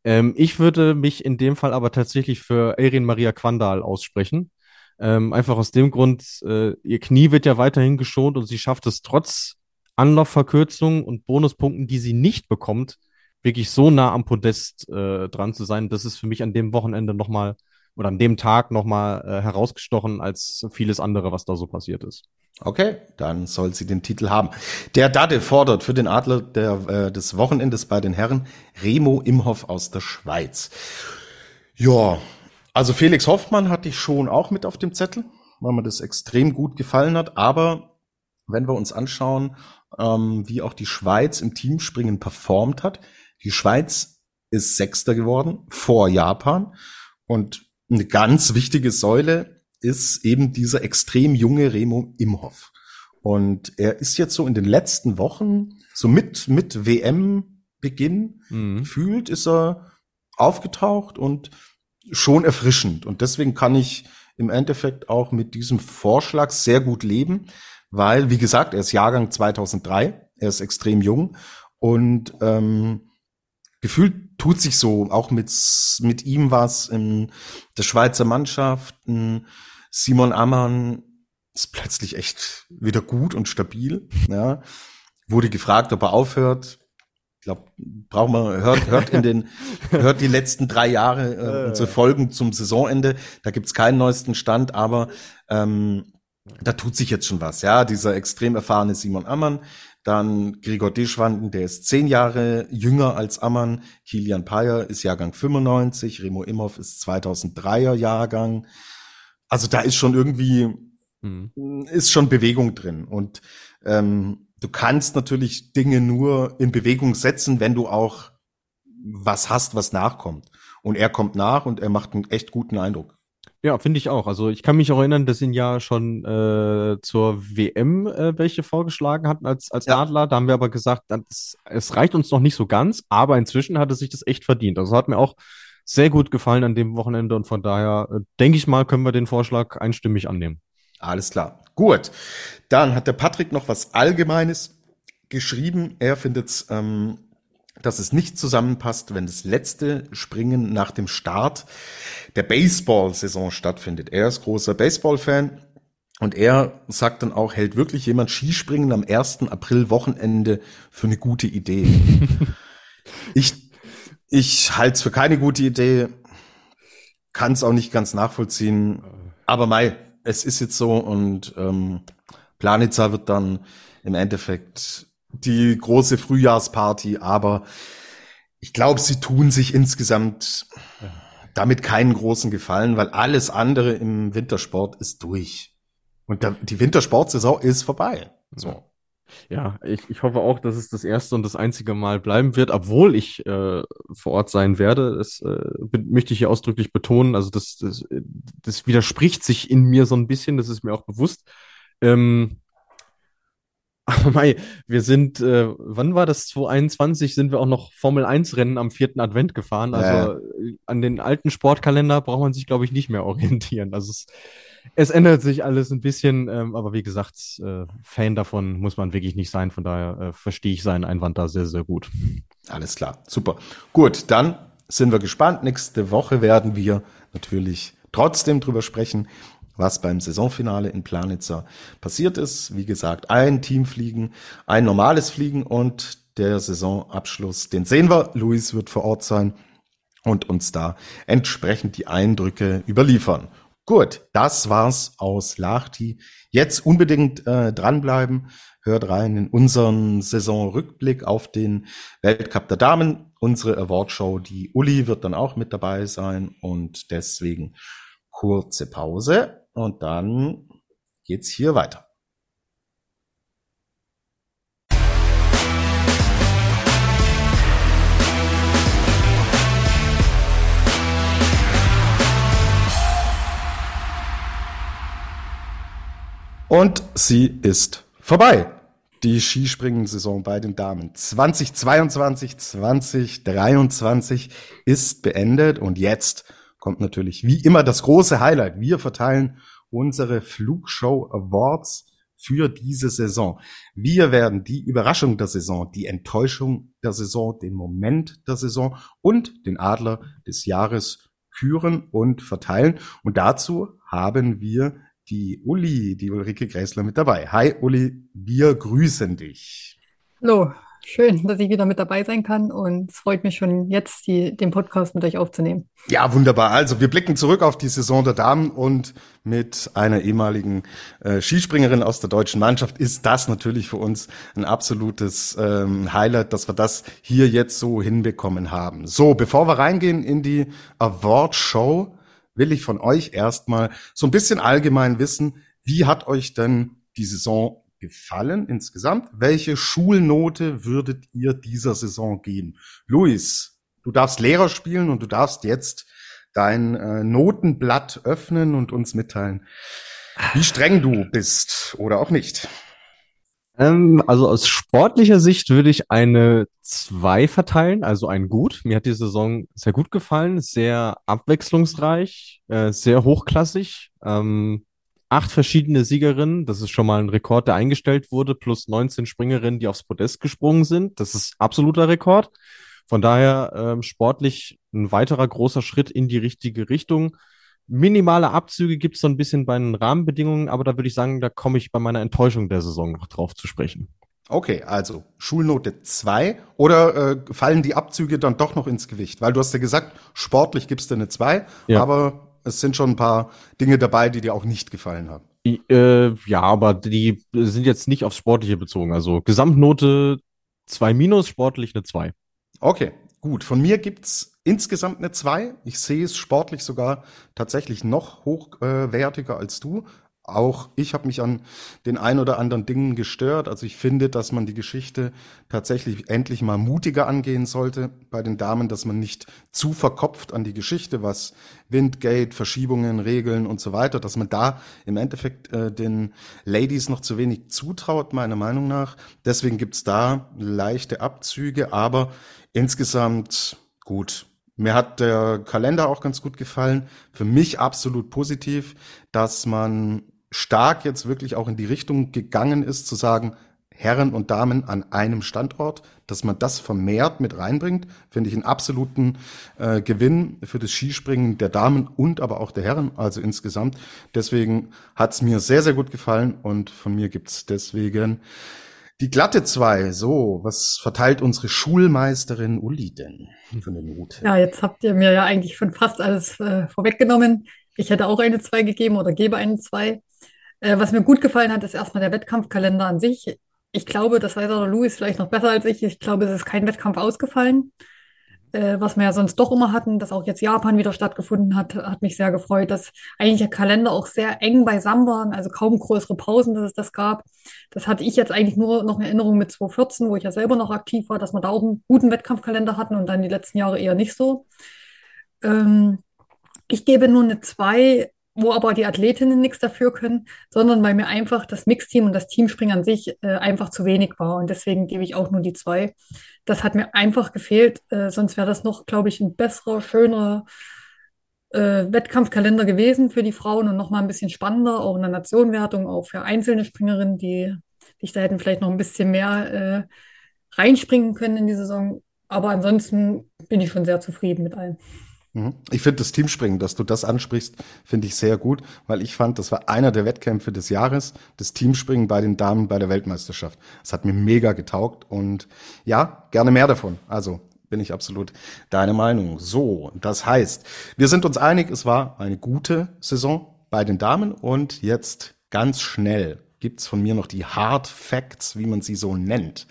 Ähm, ich würde mich in dem Fall aber tatsächlich für Erin Maria Quandal aussprechen. Ähm, einfach aus dem Grund, äh, ihr Knie wird ja weiterhin geschont und sie schafft es trotz Anlaufverkürzungen und Bonuspunkten, die sie nicht bekommt, wirklich so nah am Podest äh, dran zu sein, das ist für mich an dem Wochenende nochmal oder an dem Tag nochmal äh, herausgestochen als vieles andere, was da so passiert ist.
Okay, dann soll sie den Titel haben. Der Dade fordert für den Adler der, äh, des Wochenendes bei den Herren Remo Imhoff aus der Schweiz. Ja, also Felix Hoffmann hatte ich schon auch mit auf dem Zettel, weil mir das extrem gut gefallen hat. Aber wenn wir uns anschauen, ähm, wie auch die Schweiz im Teamspringen performt hat. Die Schweiz ist Sechster geworden vor Japan und eine ganz wichtige Säule ist eben dieser extrem junge Remo Imhoff. Und er ist jetzt so in den letzten Wochen, so mit, mit WM-Beginn, mhm. gefühlt ist er aufgetaucht und schon erfrischend. Und deswegen kann ich im Endeffekt auch mit diesem Vorschlag sehr gut leben weil, wie gesagt, er ist Jahrgang 2003, er ist extrem jung und ähm, gefühlt tut sich so, auch mit, mit ihm was in der Schweizer Mannschaft. Simon Ammann ist plötzlich echt wieder gut und stabil. Ja. Wurde gefragt, ob er aufhört. Ich glaube, braucht man, hört, hört in den, [LAUGHS] hört die letzten drei Jahre äh, unsere Folgen zum Saisonende. Da gibt's keinen neuesten Stand, aber ähm, da tut sich jetzt schon was, ja. Dieser extrem erfahrene Simon Ammann, dann Gregor Deschwanden, der ist zehn Jahre jünger als Ammann. Kilian Payer ist Jahrgang 95, Remo Imhoff ist 2003er Jahrgang. Also da ist schon irgendwie, mhm. ist schon Bewegung drin. Und ähm, du kannst natürlich Dinge nur in Bewegung setzen, wenn du auch was hast, was nachkommt. Und er kommt nach und er macht einen echt guten Eindruck.
Ja, finde ich auch. Also ich kann mich auch erinnern, dass ihn ja schon äh, zur WM äh, welche vorgeschlagen hatten als, als ja. Adler. Da haben wir aber gesagt, das, es reicht uns noch nicht so ganz, aber inzwischen hat es sich das echt verdient. Also hat mir auch sehr gut gefallen an dem Wochenende und von daher äh, denke ich mal, können wir den Vorschlag einstimmig annehmen.
Alles klar. Gut. Dann hat der Patrick noch was Allgemeines geschrieben. Er findet es ähm, dass es nicht zusammenpasst, wenn das letzte Springen nach dem Start der Baseball-Saison stattfindet. Er ist großer Baseball-Fan Und er sagt dann auch, hält wirklich jemand Skispringen am 1. April Wochenende für eine gute Idee? [LAUGHS] ich ich halte es für keine gute Idee, kann es auch nicht ganz nachvollziehen. Aber Mai, es ist jetzt so und ähm, Planitza wird dann im Endeffekt die große Frühjahrsparty, aber ich glaube, sie tun sich insgesamt damit keinen großen Gefallen, weil alles andere im Wintersport ist durch. Und der, die Wintersportsaison ist vorbei. So.
Ja, ich, ich hoffe auch, dass es das erste und das einzige Mal bleiben wird, obwohl ich äh, vor Ort sein werde. Das äh, möchte ich hier ausdrücklich betonen. Also das, das, das widerspricht sich in mir so ein bisschen, das ist mir auch bewusst. Ähm, aber Mai, wir sind, äh, wann war das? 2021 sind wir auch noch Formel 1 Rennen am vierten Advent gefahren. Also äh. an den alten Sportkalender braucht man sich, glaube ich, nicht mehr orientieren. Also es, es ändert sich alles ein bisschen, ähm, aber wie gesagt, äh, Fan davon muss man wirklich nicht sein. Von daher äh, verstehe ich seinen Einwand da sehr, sehr gut.
Alles klar, super. Gut, dann sind wir gespannt. Nächste Woche werden wir natürlich trotzdem drüber sprechen, was beim Saisonfinale in Planitzer passiert ist. Wie gesagt, ein Teamfliegen, ein normales Fliegen und der Saisonabschluss, den sehen wir. Luis wird vor Ort sein und uns da entsprechend die Eindrücke überliefern. Gut, das war's aus Lahti. Jetzt unbedingt äh, dranbleiben. Hört rein in unseren Saisonrückblick auf den Weltcup der Damen. Unsere Awardshow, die Uli wird dann auch mit dabei sein und deswegen kurze Pause und dann geht's hier weiter. Und sie ist vorbei. Die Skispringen-Saison bei den Damen 2022, 2023 ist beendet und jetzt kommt natürlich wie immer das große Highlight. Wir verteilen unsere Flugshow Awards für diese Saison. Wir werden die Überraschung der Saison, die Enttäuschung der Saison, den Moment der Saison und den Adler des Jahres küren und verteilen. Und dazu haben wir die Uli, die Ulrike Gräßler mit dabei. Hi Uli, wir grüßen dich.
Hallo, Schön, dass ich wieder mit dabei sein kann und es freut mich schon jetzt, die, den Podcast mit euch aufzunehmen.
Ja, wunderbar. Also wir blicken zurück auf die Saison der Damen und mit einer ehemaligen äh, Skispringerin aus der deutschen Mannschaft ist das natürlich für uns ein absolutes ähm, Highlight, dass wir das hier jetzt so hinbekommen haben. So, bevor wir reingehen in die Award Show, will ich von euch erstmal so ein bisschen allgemein wissen, wie hat euch denn die Saison gefallen insgesamt? Welche Schulnote würdet ihr dieser Saison geben? Luis, du darfst Lehrer spielen und du darfst jetzt dein äh, Notenblatt öffnen und uns mitteilen, wie streng du bist oder auch nicht.
Ähm, also aus sportlicher Sicht würde ich eine 2 verteilen, also ein Gut. Mir hat die Saison sehr gut gefallen, sehr abwechslungsreich, äh, sehr hochklassig. Ähm, acht verschiedene Siegerinnen. Das ist schon mal ein Rekord, der eingestellt wurde, plus 19 Springerinnen, die aufs Podest gesprungen sind. Das ist absoluter Rekord. Von daher ähm, sportlich ein weiterer großer Schritt in die richtige Richtung. Minimale Abzüge gibt es so ein bisschen bei den Rahmenbedingungen, aber da würde ich sagen, da komme ich bei meiner Enttäuschung der Saison noch drauf zu sprechen.
Okay, also Schulnote 2 oder äh, fallen die Abzüge dann doch noch ins Gewicht? Weil du hast ja gesagt, sportlich gibst du eine 2, ja. aber es sind schon ein paar Dinge dabei, die dir auch nicht gefallen haben.
Äh, ja, aber die sind jetzt nicht aufs Sportliche bezogen. Also Gesamtnote 2 minus, sportlich eine 2.
Okay, gut. Von mir gibt's insgesamt eine 2. Ich sehe es sportlich sogar tatsächlich noch hochwertiger äh, als du. Auch ich habe mich an den ein oder anderen Dingen gestört. Also ich finde, dass man die Geschichte tatsächlich endlich mal mutiger angehen sollte bei den Damen, dass man nicht zu verkopft an die Geschichte, was Windgate, Verschiebungen, Regeln und so weiter, dass man da im Endeffekt äh, den Ladies noch zu wenig zutraut, meiner Meinung nach. Deswegen gibt's da leichte Abzüge, aber insgesamt gut. Mir hat der Kalender auch ganz gut gefallen. Für mich absolut positiv, dass man stark jetzt wirklich auch in die Richtung gegangen ist, zu sagen, Herren und Damen an einem Standort, dass man das vermehrt mit reinbringt, finde ich einen absoluten äh, Gewinn für das Skispringen der Damen und aber auch der Herren, also insgesamt. Deswegen hat's mir sehr, sehr gut gefallen und von mir gibt's deswegen die glatte zwei. So, was verteilt unsere Schulmeisterin Uli denn für eine Note?
Ja, jetzt habt ihr mir ja eigentlich schon fast alles äh, vorweggenommen. Ich hätte auch eine zwei gegeben oder gebe eine zwei. Äh, was mir gut gefallen hat, ist erstmal der Wettkampfkalender an sich. Ich glaube, das weiß auch Louis vielleicht noch besser als ich. Ich glaube, es ist kein Wettkampf ausgefallen. Äh, was wir ja sonst doch immer hatten, dass auch jetzt Japan wieder stattgefunden hat, hat mich sehr gefreut, dass eigentlich der Kalender auch sehr eng beisammen waren, also kaum größere Pausen, dass es das gab. Das hatte ich jetzt eigentlich nur noch in Erinnerung mit 2014, wo ich ja selber noch aktiv war, dass wir da auch einen guten Wettkampfkalender hatten und dann die letzten Jahre eher nicht so. Ähm, ich gebe nur eine 2, wo aber die Athletinnen nichts dafür können, sondern weil mir einfach das Mixteam und das Teamspringen an sich äh, einfach zu wenig war. Und deswegen gebe ich auch nur die zwei. Das hat mir einfach gefehlt. Äh, sonst wäre das noch, glaube ich, ein besserer, schönerer äh, Wettkampfkalender gewesen für die Frauen und nochmal ein bisschen spannender, auch in der Nationenwertung, auch für einzelne Springerinnen, die, die da hätten vielleicht noch ein bisschen mehr äh, reinspringen können in die Saison. Aber ansonsten bin ich schon sehr zufrieden mit allen.
Mhm. Ich finde das Teamspringen, dass du das ansprichst, finde ich sehr gut, weil ich fand, das war einer der Wettkämpfe des Jahres, das Teamspringen bei den Damen bei der Weltmeisterschaft. Das hat mir mega getaugt und ja, gerne mehr davon. Also bin ich absolut deine Meinung. So, das heißt, wir sind uns einig, es war eine gute Saison bei den Damen und jetzt ganz schnell gibt's von mir noch die Hard Facts, wie man sie so nennt.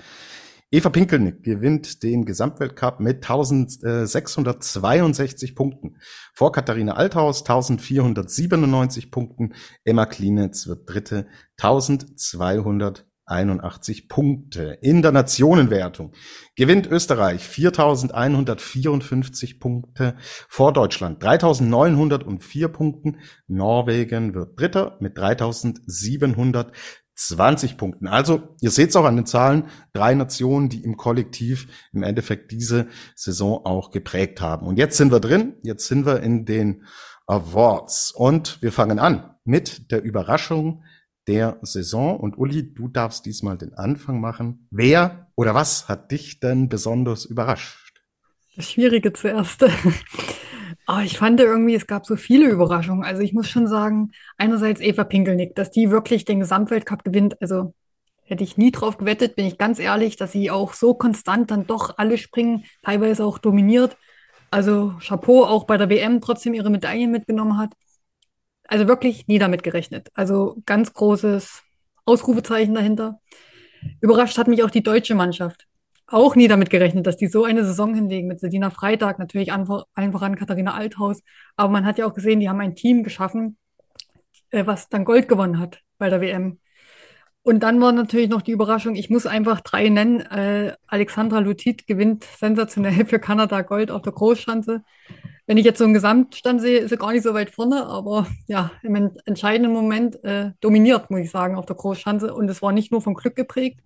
Eva Pinkelnick gewinnt den Gesamtweltcup mit 1662 Punkten. Vor Katharina Althaus 1497 Punkten. Emma Klinitz wird Dritte 1281 Punkte. In der Nationenwertung gewinnt Österreich 4154 Punkte vor Deutschland 3904 Punkten. Norwegen wird Dritter mit 3700 20 Punkten. Also, ihr seht es auch an den Zahlen, drei Nationen, die im Kollektiv im Endeffekt diese Saison auch geprägt haben. Und jetzt sind wir drin, jetzt sind wir in den Awards und wir fangen an mit der Überraschung der Saison. Und Uli, du darfst diesmal den Anfang machen. Wer oder was hat dich denn besonders überrascht?
Das Schwierige zuerst. [LAUGHS] Aber ich fand irgendwie, es gab so viele Überraschungen. Also ich muss schon sagen, einerseits Eva Pinkelnick, dass die wirklich den Gesamtweltcup gewinnt. Also hätte ich nie drauf gewettet, bin ich ganz ehrlich, dass sie auch so konstant dann doch alle springen, teilweise auch dominiert. Also Chapeau auch bei der WM trotzdem ihre Medaillen mitgenommen hat. Also wirklich nie damit gerechnet. Also ganz großes Ausrufezeichen dahinter. Überrascht hat mich auch die deutsche Mannschaft auch nie damit gerechnet, dass die so eine Saison hinlegen mit Sedina Freitag, natürlich einfach, voran Katharina Althaus. Aber man hat ja auch gesehen, die haben ein Team geschaffen, äh, was dann Gold gewonnen hat bei der WM. Und dann war natürlich noch die Überraschung, ich muss einfach drei nennen. Äh, Alexandra Lutit gewinnt sensationell für Kanada Gold auf der Großschanze. Wenn ich jetzt so einen Gesamtstand sehe, ist er gar nicht so weit vorne, aber ja, im entscheidenden Moment äh, dominiert, muss ich sagen, auf der Großschanze. Und es war nicht nur vom Glück geprägt,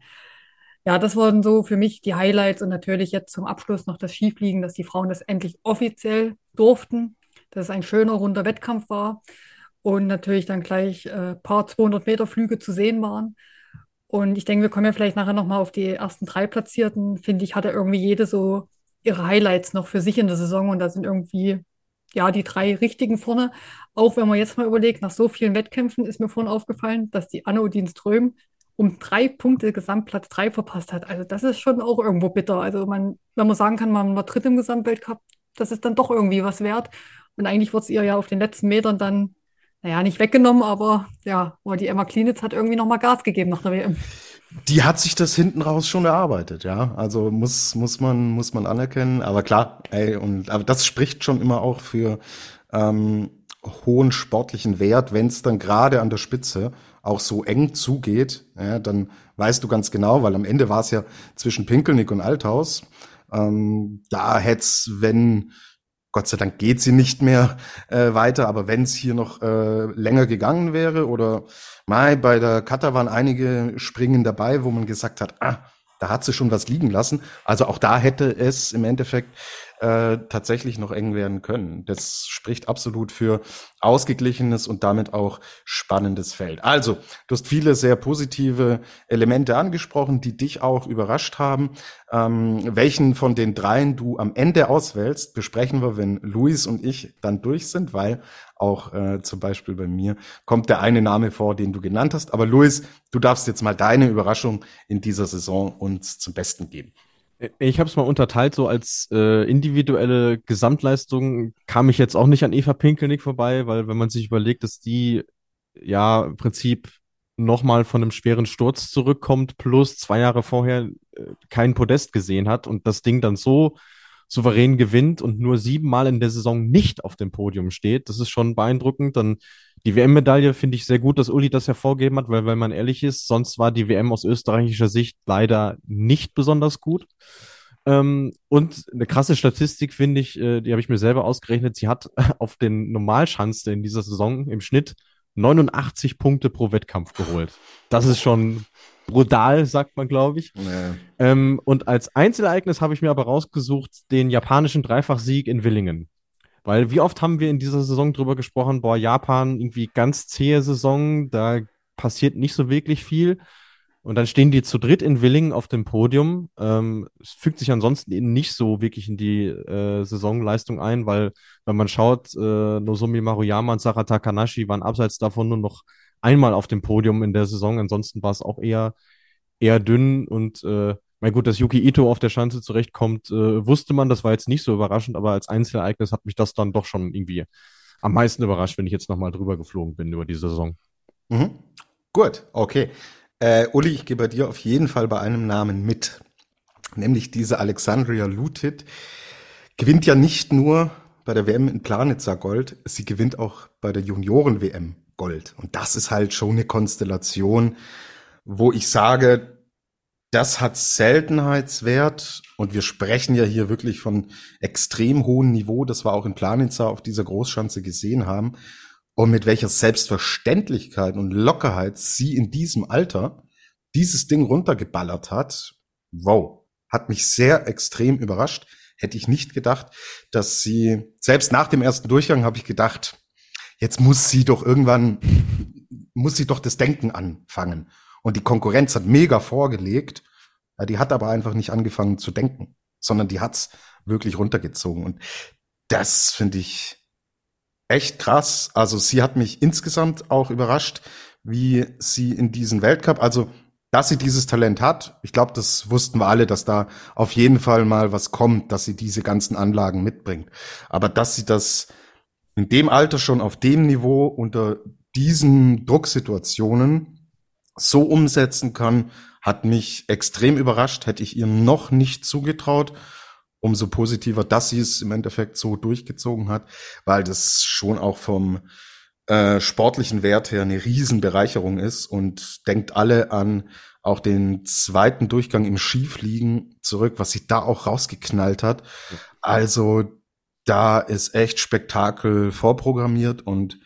ja, das waren so für mich die Highlights und natürlich jetzt zum Abschluss noch das Skifliegen, dass die Frauen das endlich offiziell durften, dass es ein schöner runder Wettkampf war und natürlich dann gleich äh, paar 200 Meter Flüge zu sehen waren. Und ich denke, wir kommen ja vielleicht nachher nochmal auf die ersten drei Platzierten. Finde ich, hatte irgendwie jede so ihre Highlights noch für sich in der Saison und da sind irgendwie ja die drei richtigen vorne. Auch wenn man jetzt mal überlegt, nach so vielen Wettkämpfen ist mir vorhin aufgefallen, dass die Anno Dienström um drei Punkte Gesamtplatz drei verpasst hat. Also das ist schon auch irgendwo bitter. Also man, wenn man sagen kann, man war dritt im Gesamtweltcup, das ist dann doch irgendwie was wert. Und eigentlich wurde es ihr ja auf den letzten Metern dann, naja, nicht weggenommen, aber ja, aber die Emma Klinitz hat irgendwie nochmal Gas gegeben nach der WM.
Die hat sich das hinten raus schon erarbeitet, ja. Also muss, muss man, muss man anerkennen. Aber klar, ey, und, aber das spricht schon immer auch für, ähm, hohen sportlichen Wert, wenn es dann gerade an der Spitze auch so eng zugeht, ja, dann weißt du ganz genau, weil am Ende war es ja zwischen Pinkelnick und Althaus. Ähm, da hätt's, wenn Gott sei Dank geht sie nicht mehr äh, weiter, aber wenn es hier noch äh, länger gegangen wäre oder mal bei der Kata waren einige Springen dabei, wo man gesagt hat, ah, da hat sie schon was liegen lassen. Also auch da hätte es im Endeffekt äh, tatsächlich noch eng werden können. Das spricht absolut für ausgeglichenes und damit auch spannendes Feld. Also, du hast viele sehr positive Elemente angesprochen, die dich auch überrascht haben. Ähm, welchen von den dreien du am Ende auswählst, besprechen wir, wenn Luis und ich dann durch sind, weil auch äh, zum Beispiel bei mir kommt der eine Name vor, den du genannt hast. Aber Luis, du darfst jetzt mal deine Überraschung in dieser Saison uns zum Besten geben.
Ich habe es mal unterteilt, so als äh, individuelle Gesamtleistung kam ich jetzt auch nicht an Eva Pinkelnick vorbei, weil wenn man sich überlegt, dass die ja im Prinzip nochmal von einem schweren Sturz zurückkommt, plus zwei Jahre vorher äh, kein Podest gesehen hat und das Ding dann so souverän gewinnt und nur siebenmal in der Saison nicht auf dem Podium steht, das ist schon beeindruckend. Dann die WM-Medaille finde ich sehr gut, dass Uli das hervorgeben hat, weil, wenn man ehrlich ist, sonst war die WM aus österreichischer Sicht leider nicht besonders gut. Ähm, und eine krasse Statistik finde ich, äh, die habe ich mir selber ausgerechnet. Sie hat [LAUGHS] auf den Normalschanze in dieser Saison im Schnitt 89 Punkte pro Wettkampf geholt. Das ist schon brutal, sagt man, glaube ich. Nee. Ähm, und als Einzelereignis habe ich mir aber rausgesucht den japanischen Dreifachsieg in Willingen. Weil wie oft haben wir in dieser Saison drüber gesprochen, boah, Japan, irgendwie ganz zähe Saison, da passiert nicht so wirklich viel. Und dann stehen die zu dritt in Willingen auf dem Podium. Ähm, es fügt sich ansonsten eben nicht so wirklich in die äh, Saisonleistung ein, weil wenn man schaut, äh, Nozomi Maruyama und Sarah Takanashi waren abseits davon nur noch einmal auf dem Podium in der Saison. Ansonsten war es auch eher, eher dünn und äh, mein gut, dass Yuki Ito auf der Schanze zurechtkommt, äh, wusste man, das war jetzt nicht so überraschend, aber als Einzelereignis hat mich das dann doch schon irgendwie am meisten überrascht, wenn ich jetzt nochmal drüber geflogen bin über die Saison.
Mhm. Gut, okay. Äh, Uli, ich gehe bei dir auf jeden Fall bei einem Namen mit. Nämlich diese Alexandria Lutit gewinnt ja nicht nur bei der WM in Planitzer Gold, sie gewinnt auch bei der Junioren-WM Gold. Und das ist halt schon eine Konstellation, wo ich sage, das hat Seltenheitswert und wir sprechen ja hier wirklich von extrem hohem Niveau, das wir auch in Planitzer auf dieser Großschanze gesehen haben. Und mit welcher Selbstverständlichkeit und Lockerheit sie in diesem Alter dieses Ding runtergeballert hat, wow, hat mich sehr extrem überrascht. Hätte ich nicht gedacht, dass sie, selbst nach dem ersten Durchgang habe ich gedacht, jetzt muss sie doch irgendwann, muss sie doch das Denken anfangen. Und die Konkurrenz hat mega vorgelegt. Die hat aber einfach nicht angefangen zu denken, sondern die hat's wirklich runtergezogen. Und das finde ich echt krass. Also sie hat mich insgesamt auch überrascht, wie sie in diesen Weltcup, also dass sie dieses Talent hat, ich glaube, das wussten wir alle, dass da auf jeden Fall mal was kommt, dass sie diese ganzen Anlagen mitbringt. Aber dass sie das in dem Alter schon auf dem Niveau unter diesen Drucksituationen so umsetzen kann, hat mich extrem überrascht, hätte ich ihr noch nicht zugetraut. Umso positiver, dass sie es im Endeffekt so durchgezogen hat, weil das schon auch vom äh, sportlichen Wert her eine Riesenbereicherung ist und denkt alle an auch den zweiten Durchgang im Skifliegen zurück, was sie da auch rausgeknallt hat. Also da ist echt Spektakel vorprogrammiert und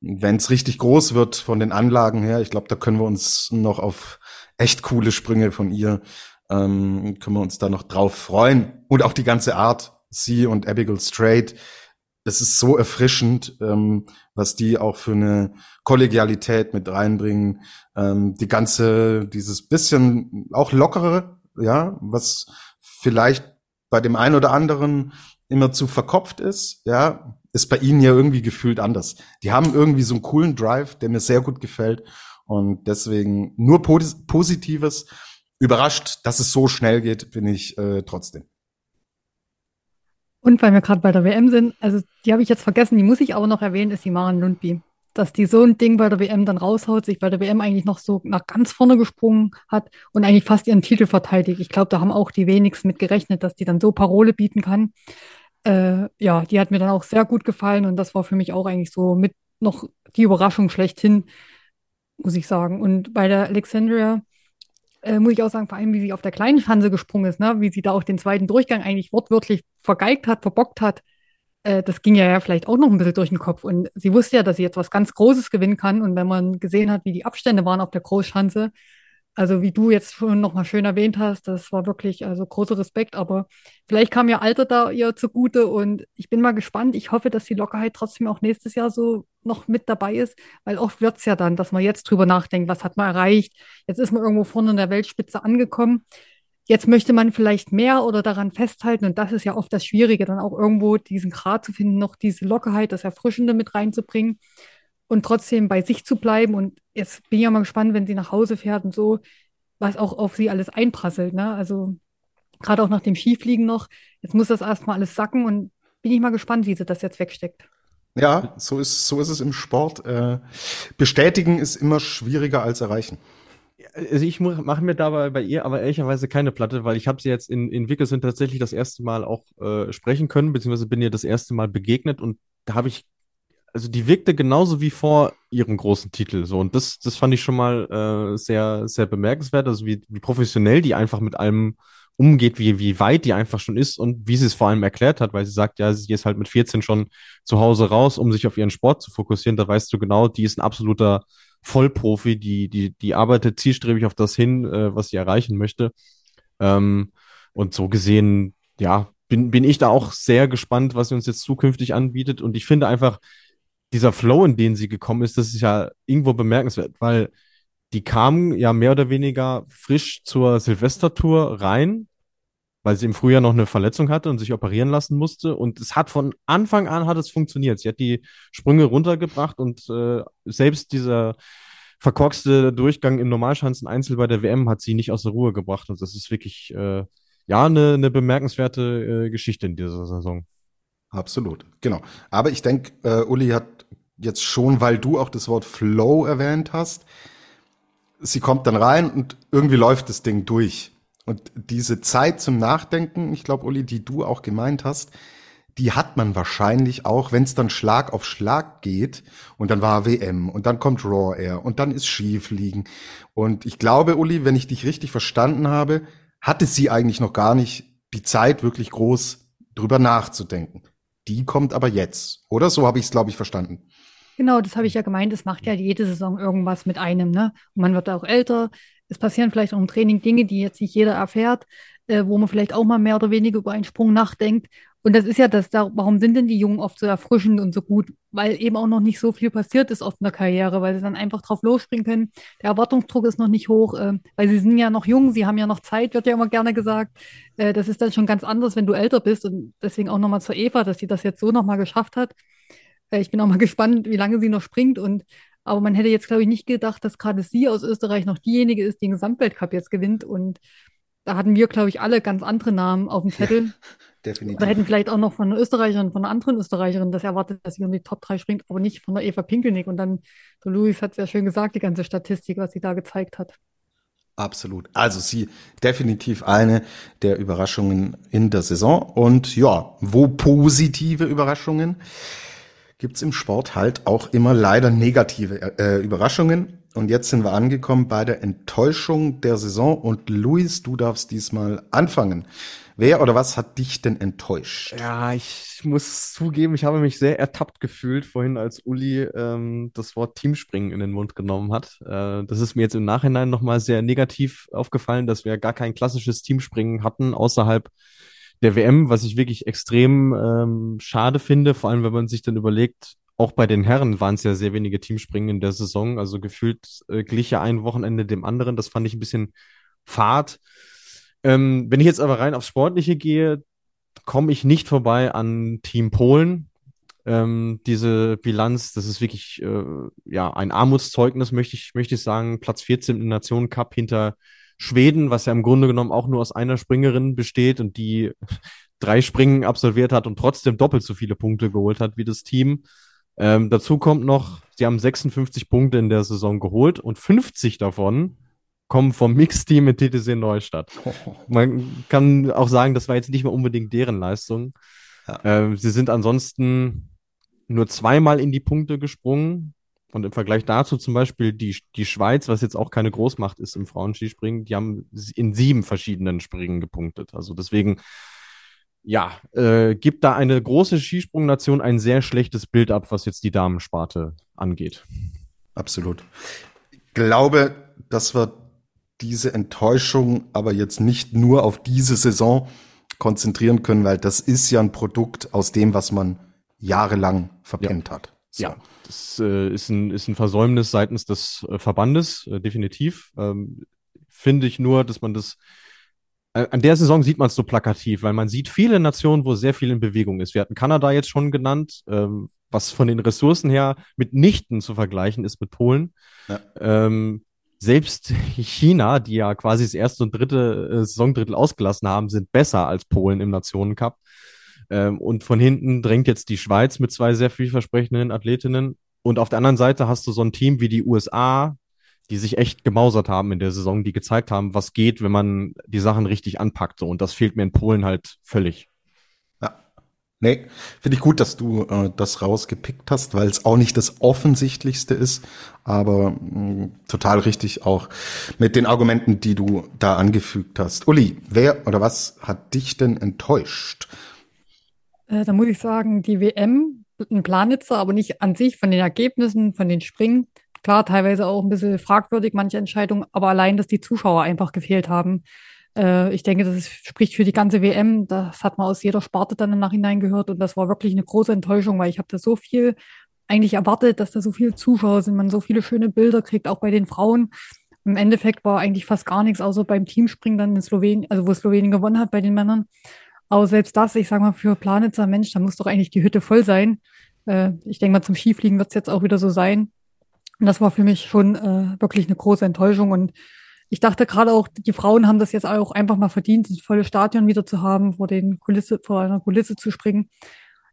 wenn es richtig groß wird von den Anlagen her, ich glaube, da können wir uns noch auf echt coole Sprünge von ihr, ähm, können wir uns da noch drauf freuen. Und auch die ganze Art, sie und Abigail Strait, das ist so erfrischend, ähm, was die auch für eine Kollegialität mit reinbringen. Ähm, die ganze, dieses bisschen auch lockere, ja, was vielleicht bei dem einen oder anderen immer zu verkopft ist, ja, ist bei ihnen ja irgendwie gefühlt anders. Die haben irgendwie so einen coolen Drive, der mir sehr gut gefällt. Und deswegen nur Positives. Überrascht, dass es so schnell geht, bin ich äh, trotzdem.
Und weil wir gerade bei der WM sind, also die habe ich jetzt vergessen, die muss ich aber noch erwähnen, ist die Maren Lundby. Dass die so ein Ding bei der WM dann raushaut, sich bei der WM eigentlich noch so nach ganz vorne gesprungen hat und eigentlich fast ihren Titel verteidigt. Ich glaube, da haben auch die wenigsten mit gerechnet, dass die dann so Parole bieten kann äh, ja, die hat mir dann auch sehr gut gefallen und das war für mich auch eigentlich so mit noch die Überraschung schlechthin, muss ich sagen. Und bei der Alexandria äh, muss ich auch sagen, vor allem wie sie auf der kleinen Schanze gesprungen ist, ne? wie sie da auch den zweiten Durchgang eigentlich wortwörtlich vergeigt hat, verbockt hat. Äh, das ging ja, vielleicht auch noch ein bisschen durch den Kopf. Und sie wusste ja, dass sie jetzt was ganz Großes gewinnen kann. Und wenn man gesehen hat, wie die Abstände waren auf der Großschanze, Also wie du jetzt schon nochmal schön erwähnt hast, das war wirklich also großer Respekt, aber vielleicht kam ihr Alter da ihr zugute und ich bin mal gespannt. Ich hoffe, dass die Lockerheit trotzdem auch nächstes Jahr so noch mit dabei ist, weil oft wird es ja dann, dass man jetzt drüber nachdenkt, was hat man erreicht. Jetzt ist man irgendwo vorne in der Weltspitze angekommen. Jetzt möchte man vielleicht mehr oder daran festhalten und das ist ja oft das Schwierige, dann auch irgendwo diesen Grad zu finden, noch diese Lockerheit, das Erfrischende mit reinzubringen und trotzdem bei sich zu bleiben. Und jetzt bin ich ja mal gespannt, wenn sie nach Hause fährt und so, was auch auf sie alles einprasselt. Ne? Also gerade auch nach dem Skifliegen noch. Jetzt muss das erstmal alles sacken und bin ich mal gespannt, wie sie das jetzt wegsteckt.
Ja, so ist, so ist es im Sport. Äh, bestätigen ist immer schwieriger als erreichen.
Also ich mache mir dabei bei ihr aber ehrlicherweise keine Platte, weil ich habe sie jetzt in, in Wickelsen tatsächlich das erste Mal auch äh, sprechen können, beziehungsweise bin ihr das erste Mal begegnet und da habe ich also die wirkte genauso wie vor ihrem großen Titel. So, und das, das fand ich schon mal äh, sehr, sehr bemerkenswert. Also wie, wie professionell die einfach mit allem umgeht, wie, wie weit die einfach schon ist und wie sie es vor allem erklärt hat, weil sie sagt, ja, sie ist halt mit 14 schon zu Hause raus, um sich auf ihren Sport zu fokussieren. Da weißt du genau, die ist ein absoluter Vollprofi, die, die, die arbeitet zielstrebig auf das hin, äh, was sie erreichen möchte. Ähm, und so gesehen, ja, bin, bin ich da auch sehr gespannt, was sie uns jetzt zukünftig anbietet. Und ich finde einfach, dieser Flow, in den sie gekommen ist, das ist ja irgendwo bemerkenswert, weil die kamen ja mehr oder weniger frisch zur Silvestertour rein, weil sie im Frühjahr noch eine Verletzung hatte und sich operieren lassen musste. Und es hat von Anfang an hat es funktioniert. Sie hat die Sprünge runtergebracht und äh, selbst dieser verkorkste Durchgang im Normalschanzen Einzel bei der WM hat sie nicht aus der Ruhe gebracht. Und das ist wirklich äh, ja eine, eine bemerkenswerte äh, Geschichte in dieser Saison.
Absolut, genau. Aber ich denke, äh, Uli hat jetzt schon, weil du auch das Wort Flow erwähnt hast, sie kommt dann rein und irgendwie läuft das Ding durch. Und diese Zeit zum Nachdenken, ich glaube, Uli, die du auch gemeint hast, die hat man wahrscheinlich auch, wenn es dann Schlag auf Schlag geht und dann war WM und dann kommt Raw Air und dann ist Skifliegen. Und ich glaube, Uli, wenn ich dich richtig verstanden habe, hatte sie eigentlich noch gar nicht die Zeit, wirklich groß drüber nachzudenken. Die kommt aber jetzt, oder? So habe ich es, glaube ich, verstanden.
Genau, das habe ich ja gemeint. Es macht ja jede Saison irgendwas mit einem, ne? Und man wird auch älter. Es passieren vielleicht auch im Training Dinge, die jetzt nicht jeder erfährt, äh, wo man vielleicht auch mal mehr oder weniger über einen Sprung nachdenkt. Und das ist ja das, da, warum sind denn die Jungen oft so erfrischend und so gut? Weil eben auch noch nicht so viel passiert ist oft in der Karriere, weil sie dann einfach drauf losspringen können. Der Erwartungsdruck ist noch nicht hoch, äh, weil sie sind ja noch jung, sie haben ja noch Zeit, wird ja immer gerne gesagt. Äh, das ist dann schon ganz anders, wenn du älter bist. Und deswegen auch nochmal zur Eva, dass sie das jetzt so nochmal geschafft hat. Äh, ich bin auch mal [LAUGHS] gespannt, wie lange sie noch springt. Und aber man hätte jetzt, glaube ich, nicht gedacht, dass gerade sie aus Österreich noch diejenige ist, die den Gesamtweltcup jetzt gewinnt. Und da hatten wir, glaube ich, alle ganz andere Namen auf dem Zettel. Ja, definitiv. Wir hätten vielleicht auch noch von einer Österreicherin, von einer anderen Österreicherin das erwartet, dass sie in die Top 3 springt, aber nicht von der Eva Pinkelnick. Und dann, so Luis hat es ja schön gesagt, die ganze Statistik, was sie da gezeigt hat.
Absolut. Also sie definitiv eine der Überraschungen in der Saison. Und ja, wo positive Überraschungen, gibt's im Sport halt auch immer leider negative äh, Überraschungen. Und jetzt sind wir angekommen bei der Enttäuschung der Saison. Und Luis, du darfst diesmal anfangen. Wer oder was hat dich denn enttäuscht?
Ja, ich muss zugeben, ich habe mich sehr ertappt gefühlt vorhin, als Uli ähm, das Wort Teamspringen in den Mund genommen hat. Äh, das ist mir jetzt im Nachhinein nochmal sehr negativ aufgefallen, dass wir gar kein klassisches Teamspringen hatten außerhalb der WM, was ich wirklich extrem ähm, schade finde, vor allem wenn man sich dann überlegt, auch bei den Herren waren es ja sehr wenige Teamspringen in der Saison, also gefühlt äh, glich ja ein Wochenende dem anderen. Das fand ich ein bisschen fad. Ähm, wenn ich jetzt aber rein aufs Sportliche gehe, komme ich nicht vorbei an Team Polen. Ähm, diese Bilanz, das ist wirklich äh, ja ein Armutszeugnis, möchte ich, möchte ich sagen. Platz 14 im Nationen Cup hinter Schweden, was ja im Grunde genommen auch nur aus einer Springerin besteht und die drei Springen absolviert hat und trotzdem doppelt so viele Punkte geholt hat wie das Team. Ähm, dazu kommt noch, sie haben 56 Punkte in der Saison geholt und 50 davon kommen vom Mixteam in TTC Neustadt. [LAUGHS] Man kann auch sagen, das war jetzt nicht mehr unbedingt deren Leistung. Ja. Ähm, sie sind ansonsten nur zweimal in die Punkte gesprungen. Und im Vergleich dazu zum Beispiel die, die Schweiz, was jetzt auch keine Großmacht ist im Frauenskispringen, die haben in sieben verschiedenen Springen gepunktet. Also deswegen ja, äh, gibt da eine große Skisprungnation ein sehr schlechtes Bild ab, was jetzt die Damensparte angeht.
Absolut. Ich glaube, dass wir diese Enttäuschung aber jetzt nicht nur auf diese Saison konzentrieren können, weil das ist ja ein Produkt aus dem, was man jahrelang verpennt
ja.
hat.
So. Ja, das äh, ist, ein, ist ein Versäumnis seitens des äh, Verbandes, äh, definitiv. Ähm, Finde ich nur, dass man das äh, an der Saison sieht man es so plakativ, weil man sieht viele Nationen, wo sehr viel in Bewegung ist. Wir hatten Kanada jetzt schon genannt, ähm, was von den Ressourcen her mitnichten zu vergleichen ist mit Polen. Ja. Ähm, selbst China, die ja quasi das erste und dritte äh, Saisondrittel ausgelassen haben, sind besser als Polen im Nationencup. Ähm, und von hinten drängt jetzt die Schweiz mit zwei sehr vielversprechenden Athletinnen. Und auf der anderen Seite hast du so ein Team wie die USA, die sich echt gemausert haben in der Saison, die gezeigt haben, was geht, wenn man die Sachen richtig anpackt. So. Und das fehlt mir in Polen halt völlig.
Nee, finde ich gut, dass du äh, das rausgepickt hast, weil es auch nicht das Offensichtlichste ist, aber mh, total richtig auch mit den Argumenten, die du da angefügt hast. Uli, wer oder was hat dich denn enttäuscht?
Äh, da muss ich sagen, die WM in Planitzer, aber nicht an sich von den Ergebnissen, von den Springen. Klar, teilweise auch ein bisschen fragwürdig, manche Entscheidungen, aber allein, dass die Zuschauer einfach gefehlt haben. Äh, ich denke, das spricht für die ganze WM. Das hat man aus jeder Sparte dann im Nachhinein gehört und das war wirklich eine große Enttäuschung, weil ich habe da so viel eigentlich erwartet, dass da so viele Zuschauer sind, man so viele schöne Bilder kriegt, auch bei den Frauen. Im Endeffekt war eigentlich fast gar nichts, außer beim Teamspringen dann in Slowenien, also wo Slowenien gewonnen hat bei den Männern. Aber selbst das, ich sage mal, für Planitzer Mensch, da muss doch eigentlich die Hütte voll sein. Äh, ich denke mal, zum Skifliegen wird es jetzt auch wieder so sein. Und das war für mich schon äh, wirklich eine große Enttäuschung. Und ich dachte gerade auch, die Frauen haben das jetzt auch einfach mal verdient, das volle Stadion wieder zu haben, vor den Kulisse, vor einer Kulisse zu springen.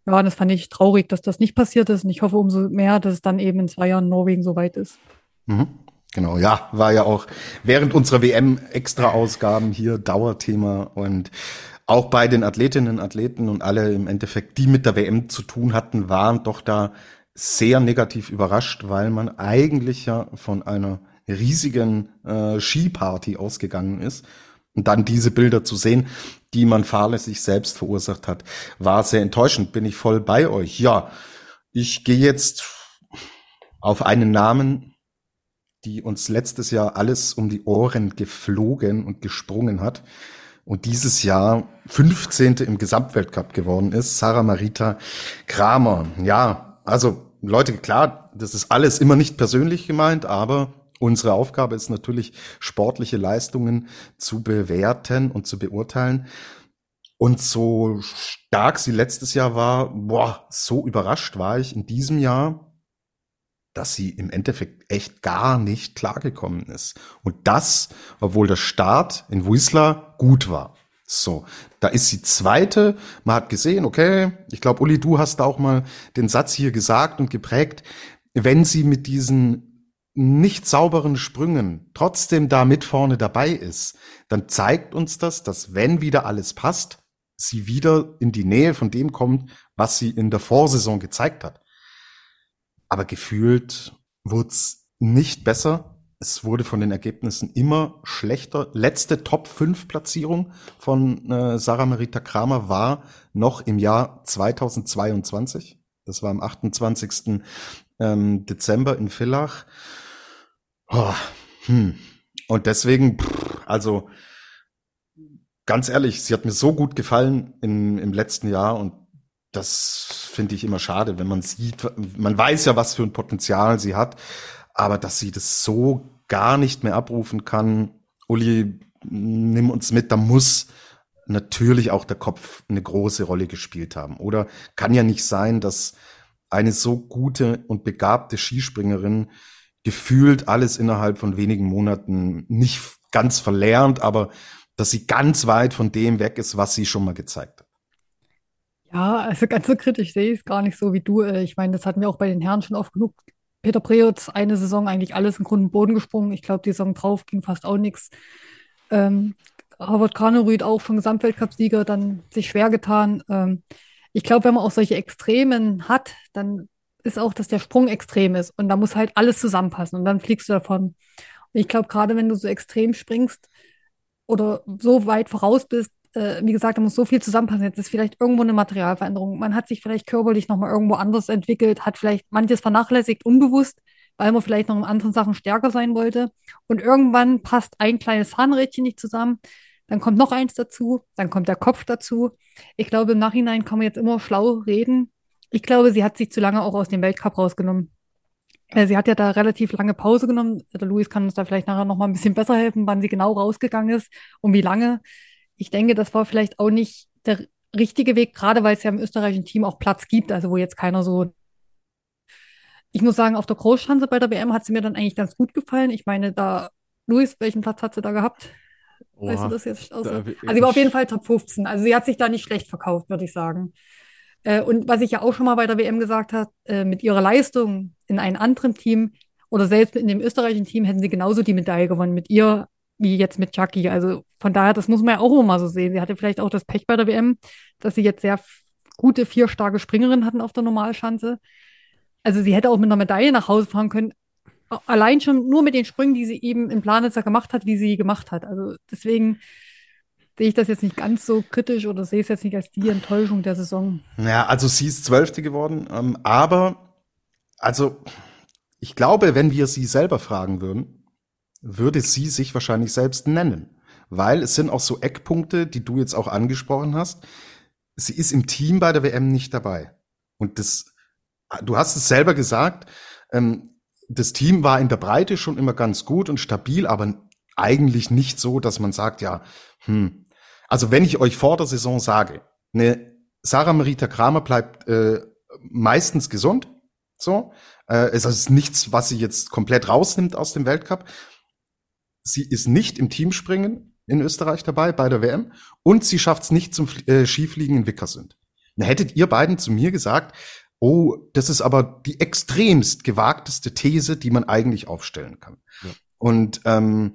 Ja, und das fand ich traurig, dass das nicht passiert ist. Und ich hoffe umso mehr, dass es dann eben in zwei Jahren Norwegen soweit ist.
Mhm. Genau, ja, war ja auch während unserer WM-Extra-Ausgaben hier Dauerthema und auch bei den Athletinnen, Athleten und alle im Endeffekt, die mit der WM zu tun hatten, waren doch da sehr negativ überrascht, weil man eigentlich ja von einer riesigen äh, Skiparty ausgegangen ist. Und dann diese Bilder zu sehen, die man fahrlässig selbst verursacht hat, war sehr enttäuschend. Bin ich voll bei euch. Ja, ich gehe jetzt auf einen Namen, die uns letztes Jahr alles um die Ohren geflogen und gesprungen hat und dieses Jahr 15. im Gesamtweltcup geworden ist, Sarah Marita Kramer. Ja, also Leute, klar, das ist alles immer nicht persönlich gemeint, aber Unsere Aufgabe ist natürlich, sportliche Leistungen zu bewerten und zu beurteilen. Und so stark sie letztes Jahr war, boah, so überrascht war ich in diesem Jahr, dass sie im Endeffekt echt gar nicht klargekommen ist. Und das, obwohl der Start in Whistler gut war. So, da ist sie zweite. Man hat gesehen, okay, ich glaube, Uli, du hast auch mal den Satz hier gesagt und geprägt, wenn sie mit diesen nicht sauberen Sprüngen trotzdem da mit vorne dabei ist, dann zeigt uns das, dass wenn wieder alles passt, sie wieder in die Nähe von dem kommt, was sie in der Vorsaison gezeigt hat. Aber gefühlt wurde es nicht besser. Es wurde von den Ergebnissen immer schlechter. Letzte Top 5 Platzierung von äh, Sarah Marita Kramer war noch im Jahr 2022. Das war am 28. Ähm, Dezember in Villach. Oh, hm. Und deswegen, pff, also ganz ehrlich, sie hat mir so gut gefallen im, im letzten Jahr und das finde ich immer schade, wenn man sieht, man weiß ja, was für ein Potenzial sie hat, aber dass sie das so gar nicht mehr abrufen kann. Uli, nimm uns mit, da muss natürlich auch der Kopf eine große Rolle gespielt haben. Oder kann ja nicht sein, dass eine so gute und begabte Skispringerin gefühlt alles innerhalb von wenigen Monaten nicht ganz verlernt, aber dass sie ganz weit von dem weg ist, was sie schon mal gezeigt hat.
Ja, also ganz so kritisch sehe ich es gar nicht so wie du. Äh, ich meine, das hatten wir auch bei den Herren schon oft genug. Peter Preutz, eine Saison eigentlich alles im Grund und Boden gesprungen. Ich glaube, die Saison drauf ging fast auch nichts. Ähm, Harvard Kanerüth auch schon Gesamtweltcupsieger, dann sich schwer getan. Ähm, ich glaube, wenn man auch solche Extremen hat, dann ist auch, dass der Sprung extrem ist und da muss halt alles zusammenpassen und dann fliegst du davon. Und ich glaube, gerade wenn du so extrem springst oder so weit voraus bist, äh, wie gesagt, da muss so viel zusammenpassen. Jetzt ist vielleicht irgendwo eine Materialveränderung. Man hat sich vielleicht körperlich nochmal irgendwo anders entwickelt, hat vielleicht manches vernachlässigt, unbewusst. weil man vielleicht noch in anderen Sachen stärker sein wollte. Und irgendwann passt ein kleines Zahnrädchen nicht zusammen. Dann kommt noch eins dazu, dann kommt der Kopf dazu. Ich glaube, im Nachhinein kann man jetzt immer schlau reden. Ich glaube, sie hat sich zu lange auch aus dem Weltcup rausgenommen. Äh, sie hat ja da relativ lange Pause genommen. Der Luis kann uns da vielleicht nachher noch mal ein bisschen besser helfen, wann sie genau rausgegangen ist und wie lange. Ich denke, das war vielleicht auch nicht der richtige Weg, gerade weil es ja im österreichischen Team auch Platz gibt, also wo jetzt keiner so. Ich muss sagen, auf der Großschanze bei der WM hat sie mir dann eigentlich ganz gut gefallen. Ich meine, da, Luis, welchen Platz hat sie da gehabt? Weißt du
Oha.
das jetzt? Also,
Da-
also sie war auf jeden Fall Top 15. Also sie hat sich da nicht schlecht verkauft, würde ich sagen. Äh, und was ich ja auch schon mal bei der WM gesagt habe, äh, mit ihrer Leistung in einem anderen Team oder selbst in dem österreichischen Team hätten sie genauso die Medaille gewonnen mit ihr wie jetzt mit Chucky. Also von daher, das muss man ja auch immer so sehen. Sie hatte vielleicht auch das Pech bei der WM, dass sie jetzt sehr gute, vier starke Springerinnen hatten auf der Normalschanze. Also sie hätte auch mit einer Medaille nach Hause fahren können. Allein schon nur mit den Sprüngen, die sie eben in Planitzer gemacht hat, wie sie gemacht hat. Also deswegen sehe ich das jetzt nicht ganz so kritisch oder sehe es jetzt nicht als die Enttäuschung der Saison.
Ja, also sie ist Zwölfte geworden, ähm, aber also ich glaube, wenn wir sie selber fragen würden, würde sie sich wahrscheinlich selbst nennen. Weil es sind auch so Eckpunkte, die du jetzt auch angesprochen hast. Sie ist im Team bei der WM nicht dabei. Und das, du hast es selber gesagt, ähm, das Team war in der Breite schon immer ganz gut und stabil, aber eigentlich nicht so, dass man sagt, ja, hm. Also wenn ich euch vor der Saison sage, eine Sarah Marita Kramer bleibt äh, meistens gesund, so, äh, es ist nichts, was sie jetzt komplett rausnimmt aus dem Weltcup. Sie ist nicht im Teamspringen in Österreich dabei bei der WM und sie schafft es nicht zum äh, Skifliegen in Wickersund. Da hättet ihr beiden zu mir gesagt, oh, das ist aber die extremst gewagteste These, die man eigentlich aufstellen kann.
Ja.
Und ähm,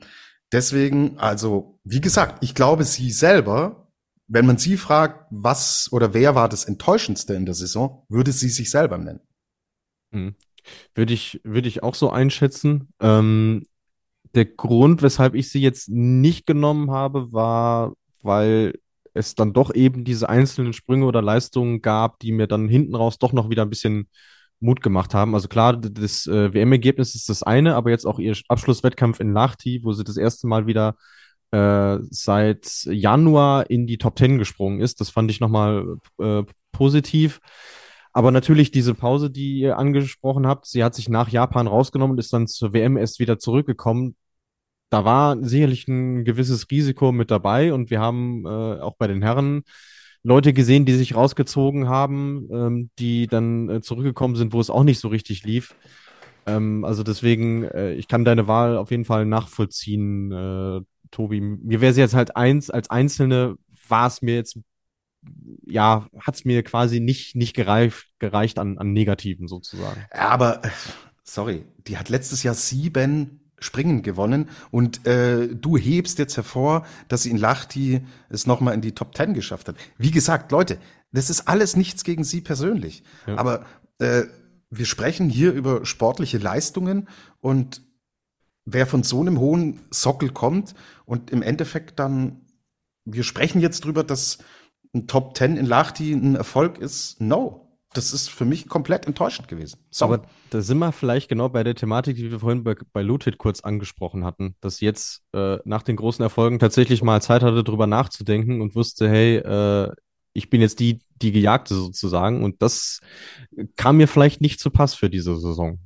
deswegen, also wie gesagt, ich glaube, sie selber, wenn man sie fragt, was oder wer war das Enttäuschendste in der Saison, würde sie sich selber nennen.
Hm. Würde ich, würde ich auch so einschätzen. Ähm, der Grund, weshalb ich sie jetzt nicht genommen habe, war, weil es dann doch eben diese einzelnen Sprünge oder Leistungen gab, die mir dann hinten raus doch noch wieder ein bisschen Mut gemacht haben. Also klar, das äh, WM-Ergebnis ist das eine, aber jetzt auch ihr Abschlusswettkampf in Lahti, wo sie das erste Mal wieder äh, seit Januar in die Top 10 gesprungen ist. Das fand ich nochmal äh, positiv. Aber natürlich diese Pause, die ihr angesprochen habt, sie hat sich nach Japan rausgenommen und ist dann zur WM erst wieder zurückgekommen. Da war sicherlich ein gewisses Risiko mit dabei und wir haben äh, auch bei den Herren Leute gesehen, die sich rausgezogen haben, ähm, die dann äh, zurückgekommen sind, wo es auch nicht so richtig lief. Ähm, also deswegen, äh, ich kann deine Wahl auf jeden Fall nachvollziehen, äh, Tobi. Mir wäre sie jetzt halt eins, als Einzelne war es mir jetzt, ja, hat es mir quasi nicht, nicht gereicht, gereicht an, an Negativen sozusagen.
Aber, äh, sorry, die hat letztes Jahr sieben Springen gewonnen und äh, du hebst jetzt hervor, dass sie in Lahti es nochmal in die Top Ten geschafft hat. Wie gesagt, Leute, das ist alles nichts gegen sie persönlich.
Ja.
Aber äh, wir sprechen hier über sportliche Leistungen und wer von so einem hohen Sockel kommt und im Endeffekt dann, wir sprechen jetzt drüber, dass ein Top Ten in Lahti ein Erfolg ist, no. Das ist für mich komplett enttäuschend gewesen. Sorry.
Aber da sind wir vielleicht genau bei der Thematik, die wir vorhin bei, bei Ludwig kurz angesprochen hatten, dass jetzt äh, nach den großen Erfolgen tatsächlich mal Zeit hatte, drüber nachzudenken und wusste, hey, äh, ich bin jetzt die, die Gejagte sozusagen. Und das kam mir vielleicht nicht zu Pass für diese Saison.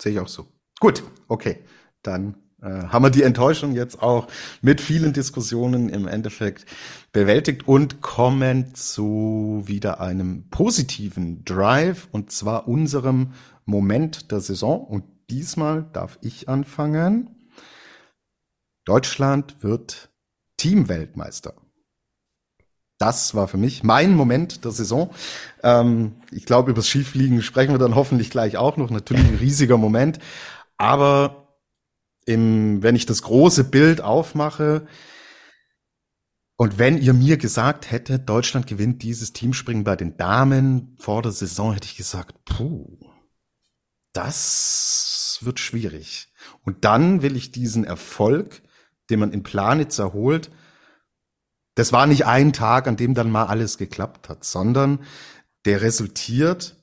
Sehe ich auch so. Gut, okay. Dann haben wir die Enttäuschung jetzt auch mit vielen Diskussionen im Endeffekt bewältigt und kommen zu wieder einem positiven Drive und zwar unserem Moment der Saison. Und diesmal darf ich anfangen. Deutschland wird Teamweltmeister. Das war für mich mein Moment der Saison. Ähm, ich glaube, über das Skifliegen sprechen wir dann hoffentlich gleich auch noch. Natürlich ein riesiger Moment. Aber im, wenn ich das große Bild aufmache und wenn ihr mir gesagt hättet, Deutschland gewinnt dieses Teamspringen bei den Damen vor der Saison, hätte ich gesagt, puh, das wird schwierig. Und dann will ich diesen Erfolg, den man in Planitz erholt, das war nicht ein Tag, an dem dann mal alles geklappt hat, sondern der resultiert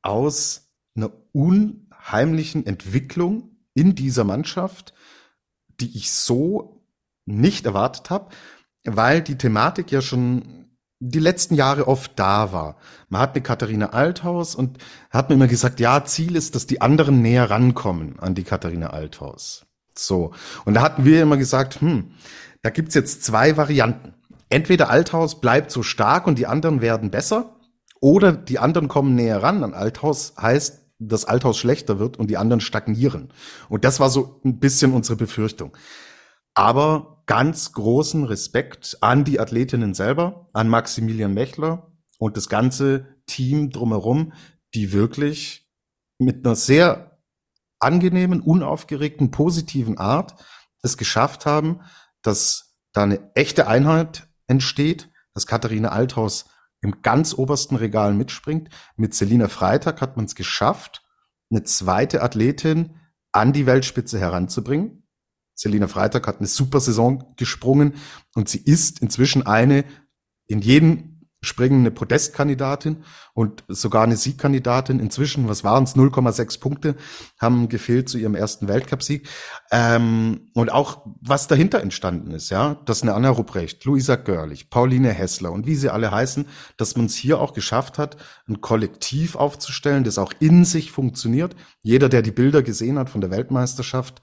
aus einer unheimlichen Entwicklung in dieser Mannschaft, die ich so nicht erwartet habe, weil die Thematik ja schon die letzten Jahre oft da war. Man hat eine Katharina Althaus und hat mir immer gesagt, ja, Ziel ist, dass die anderen näher rankommen an die Katharina Althaus. So. Und da hatten wir immer gesagt, hm, da gibt's jetzt zwei Varianten. Entweder Althaus bleibt so stark und die anderen werden besser, oder die anderen kommen näher ran an Althaus, heißt, dass Althaus schlechter wird und die anderen stagnieren. Und das war so ein bisschen unsere Befürchtung. Aber ganz großen Respekt an die Athletinnen selber, an Maximilian Mechler und das ganze Team drumherum, die wirklich mit einer sehr angenehmen, unaufgeregten, positiven Art es geschafft haben, dass da eine echte Einheit entsteht, dass Katharina Althaus im ganz obersten Regal mitspringt. Mit Selina Freitag hat man es geschafft, eine zweite Athletin an die Weltspitze heranzubringen. Selina Freitag hat eine super Saison gesprungen und sie ist inzwischen eine in jedem Springen eine Podestkandidatin und sogar eine Siegkandidatin. Inzwischen, was waren es, 0,6 Punkte haben gefehlt zu ihrem ersten Weltcupsieg. Ähm, und auch was dahinter entstanden ist, ja, dass eine Anna Rupprecht, Luisa Görlich, Pauline Hessler und wie sie alle heißen, dass man es hier auch geschafft hat, ein Kollektiv aufzustellen, das auch in sich funktioniert. Jeder, der die Bilder gesehen hat von der Weltmeisterschaft,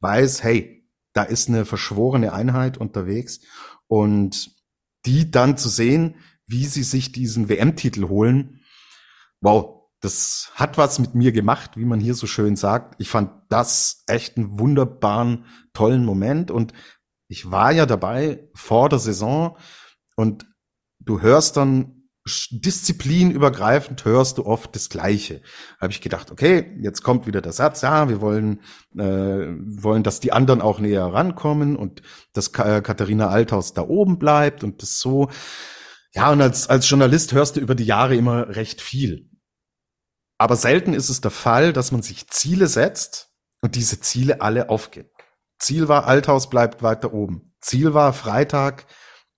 weiß, hey, da ist eine verschworene Einheit unterwegs und die dann zu sehen, wie sie sich diesen WM-Titel holen, wow, das hat was mit mir gemacht, wie man hier so schön sagt. Ich fand das echt einen wunderbaren, tollen Moment und ich war ja dabei vor der Saison und du hörst dann disziplinübergreifend hörst du oft das Gleiche. Habe ich gedacht, okay, jetzt kommt wieder der Satz, ja, wir wollen, äh, wollen, dass die anderen auch näher rankommen und dass Katharina Althaus da oben bleibt und das so. Ja, und als, als Journalist hörst du über die Jahre immer recht viel. Aber selten ist es der Fall, dass man sich Ziele setzt und diese Ziele alle aufgehen. Ziel war, Althaus bleibt weiter oben. Ziel war, Freitag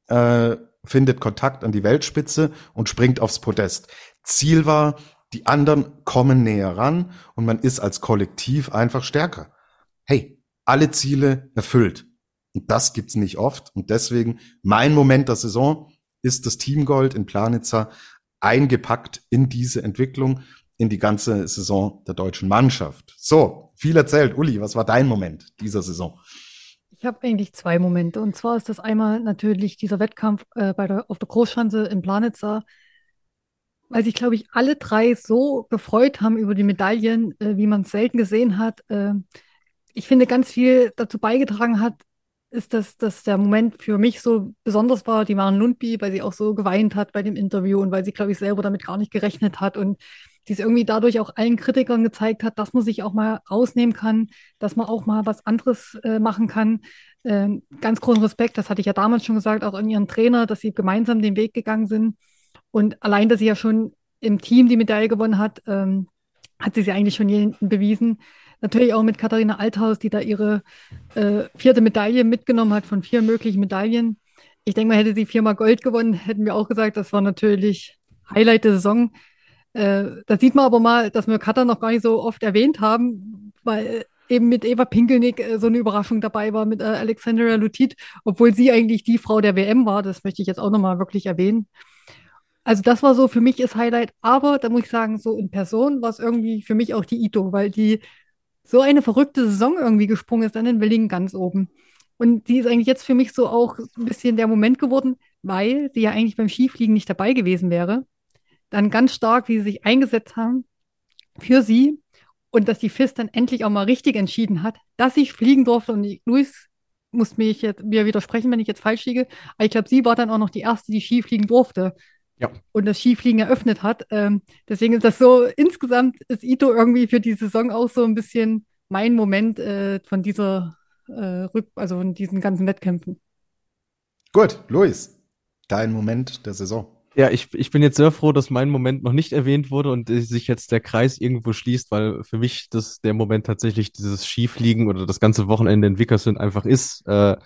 äh, findet Kontakt an die Weltspitze und springt aufs Podest. Ziel war, die anderen kommen näher ran und man ist als Kollektiv einfach stärker. Hey, alle Ziele erfüllt. Und das gibt's nicht oft. Und deswegen mein Moment der Saison ist das Teamgold in Planitzer eingepackt in diese Entwicklung, in die ganze Saison der deutschen Mannschaft. So, viel erzählt. Uli, was war dein Moment dieser Saison?
Ich habe eigentlich zwei Momente. Und zwar ist das einmal natürlich dieser Wettkampf äh, bei der, auf der Großschanze in Planitzer, weil sich, glaube ich, alle drei so gefreut haben über die Medaillen, äh, wie man es selten gesehen hat. Äh, ich finde, ganz viel dazu beigetragen hat, ist, dass, dass der Moment für mich so besonders war, die Maren Lundby, weil sie auch so geweint hat bei dem Interview und weil sie, glaube ich, selber damit gar nicht gerechnet hat und die es irgendwie dadurch auch allen Kritikern gezeigt hat, dass man sich auch mal rausnehmen kann, dass man auch mal was anderes äh, machen kann. Ähm, ganz großen Respekt, das hatte ich ja damals schon gesagt, auch an ihren Trainer, dass sie gemeinsam den Weg gegangen sind. Und allein, dass sie ja schon im Team die Medaille gewonnen hat, ähm, hat sie sie eigentlich schon jeden bewiesen. Natürlich auch mit Katharina Althaus, die da ihre äh, vierte Medaille mitgenommen hat von vier möglichen Medaillen. Ich denke mal, hätte sie viermal Gold gewonnen, hätten wir auch gesagt, das war natürlich Highlight der Saison. Äh, da sieht man aber mal, dass wir Katar noch gar nicht so oft erwähnt haben, weil eben mit Eva Pinkelnick äh, so eine Überraschung dabei war mit äh, Alexandra Lutit, obwohl sie eigentlich die Frau der WM war. Das möchte ich jetzt auch nochmal wirklich erwähnen. Also das war so für mich das Highlight. Aber da muss ich sagen, so in Person war es irgendwie für mich auch die Ito, weil die so eine verrückte Saison irgendwie gesprungen ist an den Wellingen ganz oben. Und die ist eigentlich jetzt für mich so auch ein bisschen der Moment geworden, weil sie ja eigentlich beim Skifliegen nicht dabei gewesen wäre dann ganz stark, wie sie sich eingesetzt haben für sie und dass die FIS dann endlich auch mal richtig entschieden hat, dass ich fliegen durfte und Luis muss mich jetzt mir widersprechen, wenn ich jetzt falsch liege. Aber ich glaube, sie war dann auch noch die erste, die Skifliegen durfte. Ja. Und das Skifliegen eröffnet hat. Ähm, deswegen ist das so, insgesamt ist Ito irgendwie für die Saison auch so ein bisschen mein Moment äh, von dieser äh, Rück, also von diesen ganzen Wettkämpfen.
Gut, Luis, dein Moment der Saison.
Ja, ich, ich bin jetzt sehr froh, dass mein Moment noch nicht erwähnt wurde und sich jetzt der Kreis irgendwo schließt, weil für mich das der Moment tatsächlich dieses Skifliegen oder das ganze Wochenende in Wickersund einfach ist. Äh,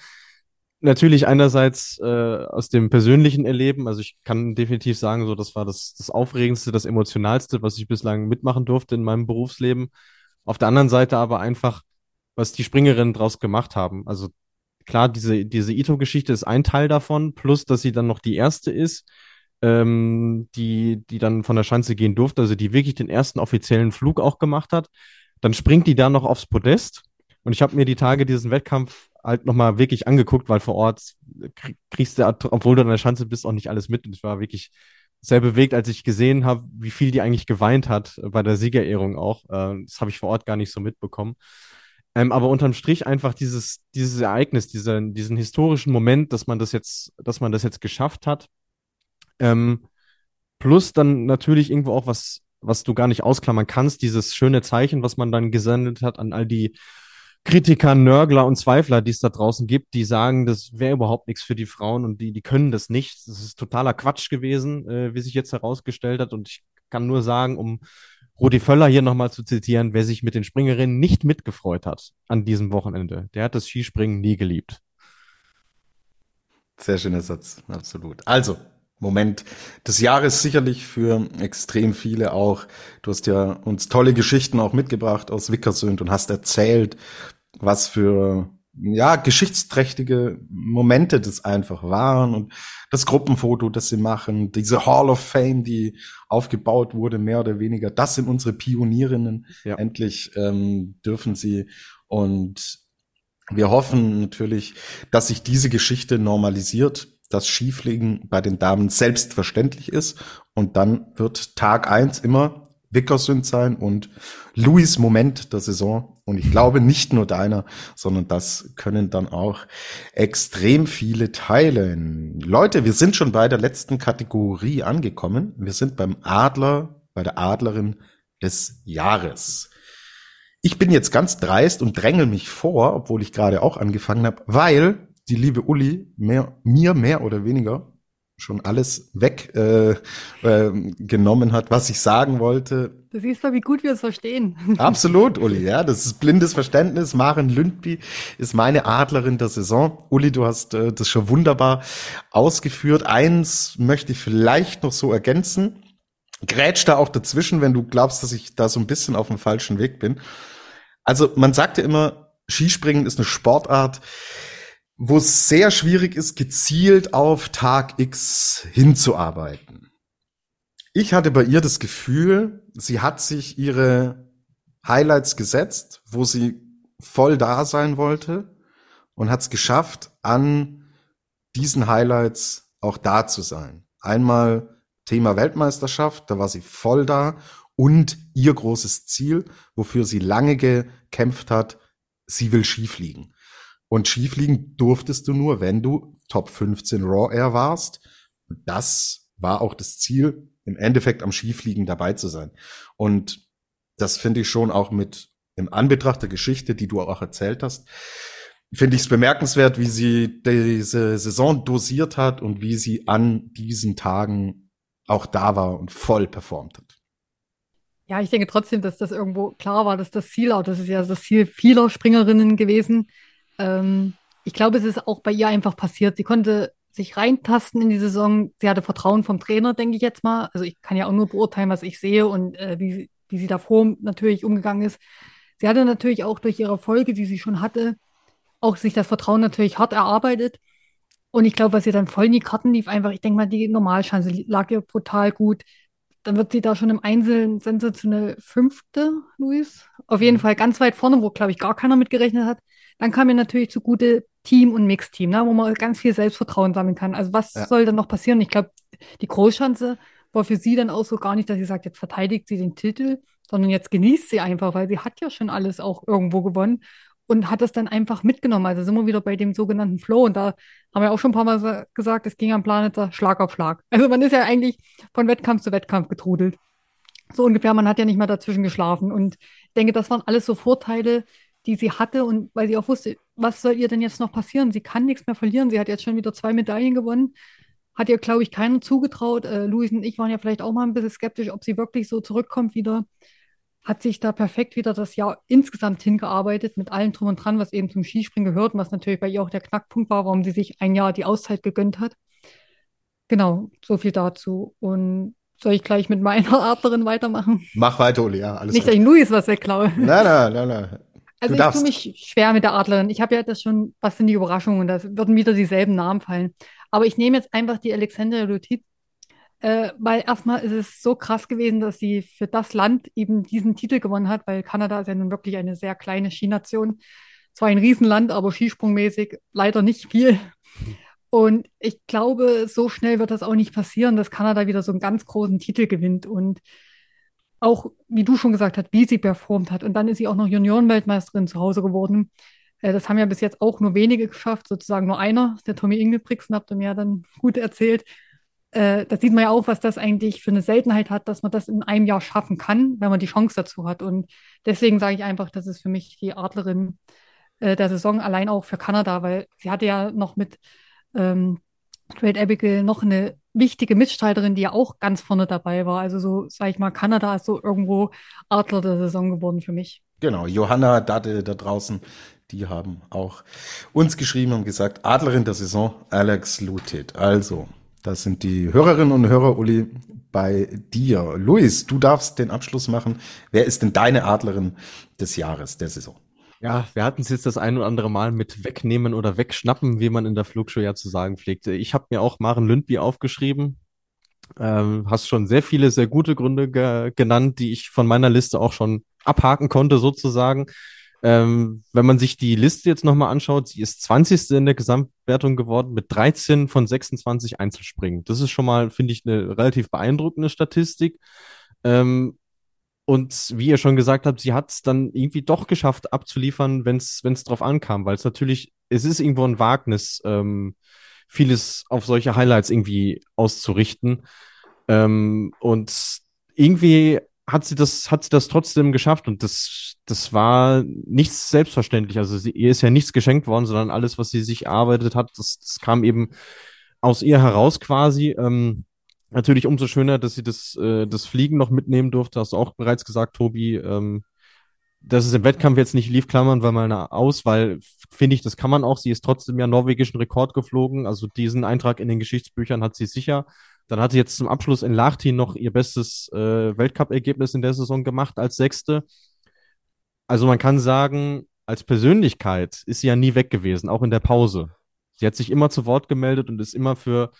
natürlich einerseits äh, aus dem persönlichen Erleben, also ich kann definitiv sagen, so das war das, das Aufregendste, das Emotionalste, was ich bislang mitmachen durfte in meinem Berufsleben. Auf der anderen Seite aber einfach, was die Springerinnen draus gemacht haben. Also klar, diese, diese Ito-Geschichte ist ein Teil davon, plus dass sie dann noch die erste ist, ähm, die, die dann von der Schanze gehen durfte, also die wirklich den ersten offiziellen Flug auch gemacht hat. Dann springt die da noch aufs Podest. Und ich habe mir die Tage diesen Wettkampf halt nochmal wirklich angeguckt, weil vor Ort kriegst du, obwohl du an der Schanze bist, auch nicht alles mit. Und ich war wirklich sehr bewegt, als ich gesehen habe, wie viel die eigentlich geweint hat bei der Siegerehrung auch. Äh, das habe ich vor Ort gar nicht so mitbekommen. Ähm, aber unterm Strich einfach dieses, dieses Ereignis, diese, diesen historischen Moment, dass man das jetzt, dass man das jetzt geschafft hat. Ähm, plus dann natürlich irgendwo auch was, was du gar nicht ausklammern kannst, dieses schöne Zeichen, was man dann gesendet hat an all die Kritiker, Nörgler und Zweifler, die es da draußen gibt, die sagen, das wäre überhaupt nichts für die Frauen und die, die können das nicht. Das ist totaler Quatsch gewesen, äh, wie sich jetzt herausgestellt hat. Und ich kann nur sagen, um Rudi Völler hier nochmal zu zitieren, wer sich mit den Springerinnen nicht mitgefreut hat an diesem Wochenende, der hat das Skispringen nie geliebt.
Sehr schöner Satz, absolut. Also, Moment des Jahres sicherlich für extrem viele auch. Du hast ja uns tolle Geschichten auch mitgebracht aus Wickersund und hast erzählt, was für ja, geschichtsträchtige Momente das einfach waren und das Gruppenfoto, das sie machen, diese Hall of Fame, die aufgebaut wurde, mehr oder weniger, das sind unsere Pionierinnen. Ja. Endlich ähm, dürfen sie und wir hoffen natürlich, dass sich diese Geschichte normalisiert dass Skifliegen bei den Damen selbstverständlich ist. Und dann wird Tag eins immer Wickersund sein und Louis Moment der Saison. Und ich glaube nicht nur deiner, sondern das können dann auch extrem viele teilen. Leute, wir sind schon bei der letzten Kategorie angekommen. Wir sind beim Adler, bei der Adlerin des Jahres. Ich bin jetzt ganz dreist und drängel mich vor, obwohl ich gerade auch angefangen habe, weil die liebe Uli mehr, mir mehr oder weniger schon alles weggenommen äh, äh, genommen hat, was ich sagen wollte.
Du siehst doch, wie gut wir es verstehen. [LAUGHS]
Absolut, Uli, ja, das ist blindes Verständnis. Maren Lündby ist meine Adlerin der Saison. Uli, du hast äh, das schon wunderbar ausgeführt. Eins möchte ich vielleicht noch so ergänzen. Grätsch da auch dazwischen, wenn du glaubst, dass ich da so ein bisschen auf dem falschen Weg bin. Also man sagt ja immer, Skispringen ist eine Sportart, wo es sehr schwierig ist, gezielt auf Tag X hinzuarbeiten. Ich hatte bei ihr das Gefühl, sie hat sich ihre Highlights gesetzt, wo sie voll da sein wollte und hat es geschafft, an diesen Highlights auch da zu sein. Einmal Thema Weltmeisterschaft, da war sie voll da und ihr großes Ziel, wofür sie lange gekämpft hat, sie will Skifliegen. Und Skifliegen durftest du nur, wenn du Top 15 Raw Air warst. Und das war auch das Ziel, im Endeffekt am Skifliegen dabei zu sein. Und das finde ich schon auch mit im Anbetracht der Geschichte, die du auch erzählt hast, finde ich es bemerkenswert, wie sie diese Saison dosiert hat und wie sie an diesen Tagen auch da war und voll performt hat.
Ja, ich denke trotzdem, dass das irgendwo klar war, dass das Ziel, auch das ist ja das Ziel vieler Springerinnen gewesen, ähm, ich glaube, es ist auch bei ihr einfach passiert. Sie konnte sich reintasten in die Saison. Sie hatte Vertrauen vom Trainer, denke ich jetzt mal. Also ich kann ja auch nur beurteilen, was ich sehe und äh, wie, wie sie davor natürlich umgegangen ist. Sie hatte natürlich auch durch ihre Erfolge, die sie schon hatte, auch sich das Vertrauen natürlich hart erarbeitet. Und ich glaube, was ihr dann voll in die Karten lief, einfach, ich denke mal, die Normalschanze lag ihr brutal gut. Dann wird sie da schon im Einzelnen sensationell Fünfte, Luis. Auf jeden mhm. Fall ganz weit vorne, wo, glaube ich, gar keiner mitgerechnet hat. Dann kam mir natürlich zugute Team und Mixteam, ne, wo man ganz viel Selbstvertrauen sammeln kann. Also was ja. soll dann noch passieren? Ich glaube, die Großschanze war für sie dann auch so gar nicht, dass sie sagt, jetzt verteidigt sie den Titel, sondern jetzt genießt sie einfach, weil sie hat ja schon alles auch irgendwo gewonnen und hat das dann einfach mitgenommen. Also sind wir wieder bei dem sogenannten Flow. Und da haben wir auch schon ein paar Mal gesagt, es ging am Planet Schlag auf Schlag. Also man ist ja eigentlich von Wettkampf zu Wettkampf getrudelt. So ungefähr, man hat ja nicht mehr dazwischen geschlafen. Und ich denke, das waren alles so Vorteile, die sie hatte und weil sie auch wusste, was soll ihr denn jetzt noch passieren? Sie kann nichts mehr verlieren. Sie hat jetzt schon wieder zwei Medaillen gewonnen. Hat ihr, glaube ich, keiner zugetraut. Äh, Luis und ich waren ja vielleicht auch mal ein bisschen skeptisch, ob sie wirklich so zurückkommt wieder. Hat sich da perfekt wieder das Jahr insgesamt hingearbeitet, mit allem drum und dran, was eben zum Skispringen gehört und was natürlich bei ihr auch der Knackpunkt war, warum sie sich ein Jahr die Auszeit gegönnt hat. Genau, so viel dazu. Und Soll ich gleich mit meiner [LAUGHS] Adlerin weitermachen?
Mach weiter, Uli, ja, alles
Nicht, dass ich Luis was wegklaue.
Nein, nein, nein, nein.
Also ich tue mich schwer mit der Adlerin. Ich habe ja das schon, was sind die Überraschungen? Da würden wieder dieselben Namen fallen. Aber ich nehme jetzt einfach die Alexandra Lutit, äh, weil erstmal ist es so krass gewesen, dass sie für das Land eben diesen Titel gewonnen hat, weil Kanada ist ja nun wirklich eine sehr kleine Skination. Zwar ein Riesenland, aber skisprungmäßig leider nicht viel. Und ich glaube, so schnell wird das auch nicht passieren, dass Kanada wieder so einen ganz großen Titel gewinnt. Und auch, wie du schon gesagt hast, wie sie performt hat. Und dann ist sie auch noch Juniorenweltmeisterin zu Hause geworden. Äh, das haben ja bis jetzt auch nur wenige geschafft, sozusagen nur einer, der Tommy Ingebrigtsen, habt ihr mir ja dann gut erzählt. Äh, da sieht man ja auch, was das eigentlich für eine Seltenheit hat, dass man das in einem Jahr schaffen kann, wenn man die Chance dazu hat. Und deswegen sage ich einfach, das ist für mich die Adlerin äh, der Saison, allein auch für Kanada, weil sie hatte ja noch mit ähm, Trade Abigail noch eine wichtige Mitstreiterin, die ja auch ganz vorne dabei war. Also so, sage ich mal, Kanada ist so irgendwo Adler der Saison geworden für mich.
Genau, Johanna, Dade da draußen, die haben auch uns geschrieben und gesagt, Adlerin der Saison, Alex Lutit. Also, das sind die Hörerinnen und Hörer, Uli, bei dir. Luis, du darfst den Abschluss machen. Wer ist denn deine Adlerin des Jahres, der Saison?
Ja, wir hatten es jetzt das ein oder andere Mal mit wegnehmen oder wegschnappen, wie man in der Flugshow ja zu sagen pflegte. Ich habe mir auch Maren Lündby aufgeschrieben. Ähm, hast schon sehr viele, sehr gute Gründe ge genannt, die ich von meiner Liste auch schon abhaken konnte, sozusagen. Ähm, wenn man sich die Liste jetzt nochmal anschaut, sie ist 20. in der Gesamtwertung geworden mit 13 von 26 Einzelspringen. Das ist schon mal, finde ich, eine relativ beeindruckende Statistik. Ähm, und wie ihr schon gesagt habt, sie hat es dann irgendwie doch geschafft abzuliefern, wenn es drauf ankam, weil es natürlich, es ist irgendwo ein Wagnis, ähm, vieles auf solche Highlights irgendwie auszurichten. Ähm, und irgendwie hat sie das, hat sie das trotzdem geschafft und das, das war nichts selbstverständlich. Also sie, ihr ist ja nichts geschenkt worden, sondern alles, was sie sich erarbeitet hat, das, das kam eben aus ihr heraus quasi. Ähm, natürlich umso schöner, dass sie das, äh, das Fliegen noch mitnehmen durfte. Hast du auch bereits gesagt, Tobi. Ähm, dass es im Wettkampf jetzt nicht lief, klammern wir mal aus, weil finde ich, das kann man auch. Sie ist trotzdem ja norwegischen Rekord geflogen. Also diesen Eintrag in den Geschichtsbüchern hat sie sicher. Dann hat sie jetzt zum Abschluss in Lahti noch ihr bestes äh, Weltcup-Ergebnis in der Saison gemacht als Sechste. Also man kann sagen, als Persönlichkeit ist sie ja nie weg gewesen, auch in der Pause. Sie hat sich immer zu Wort gemeldet und ist immer für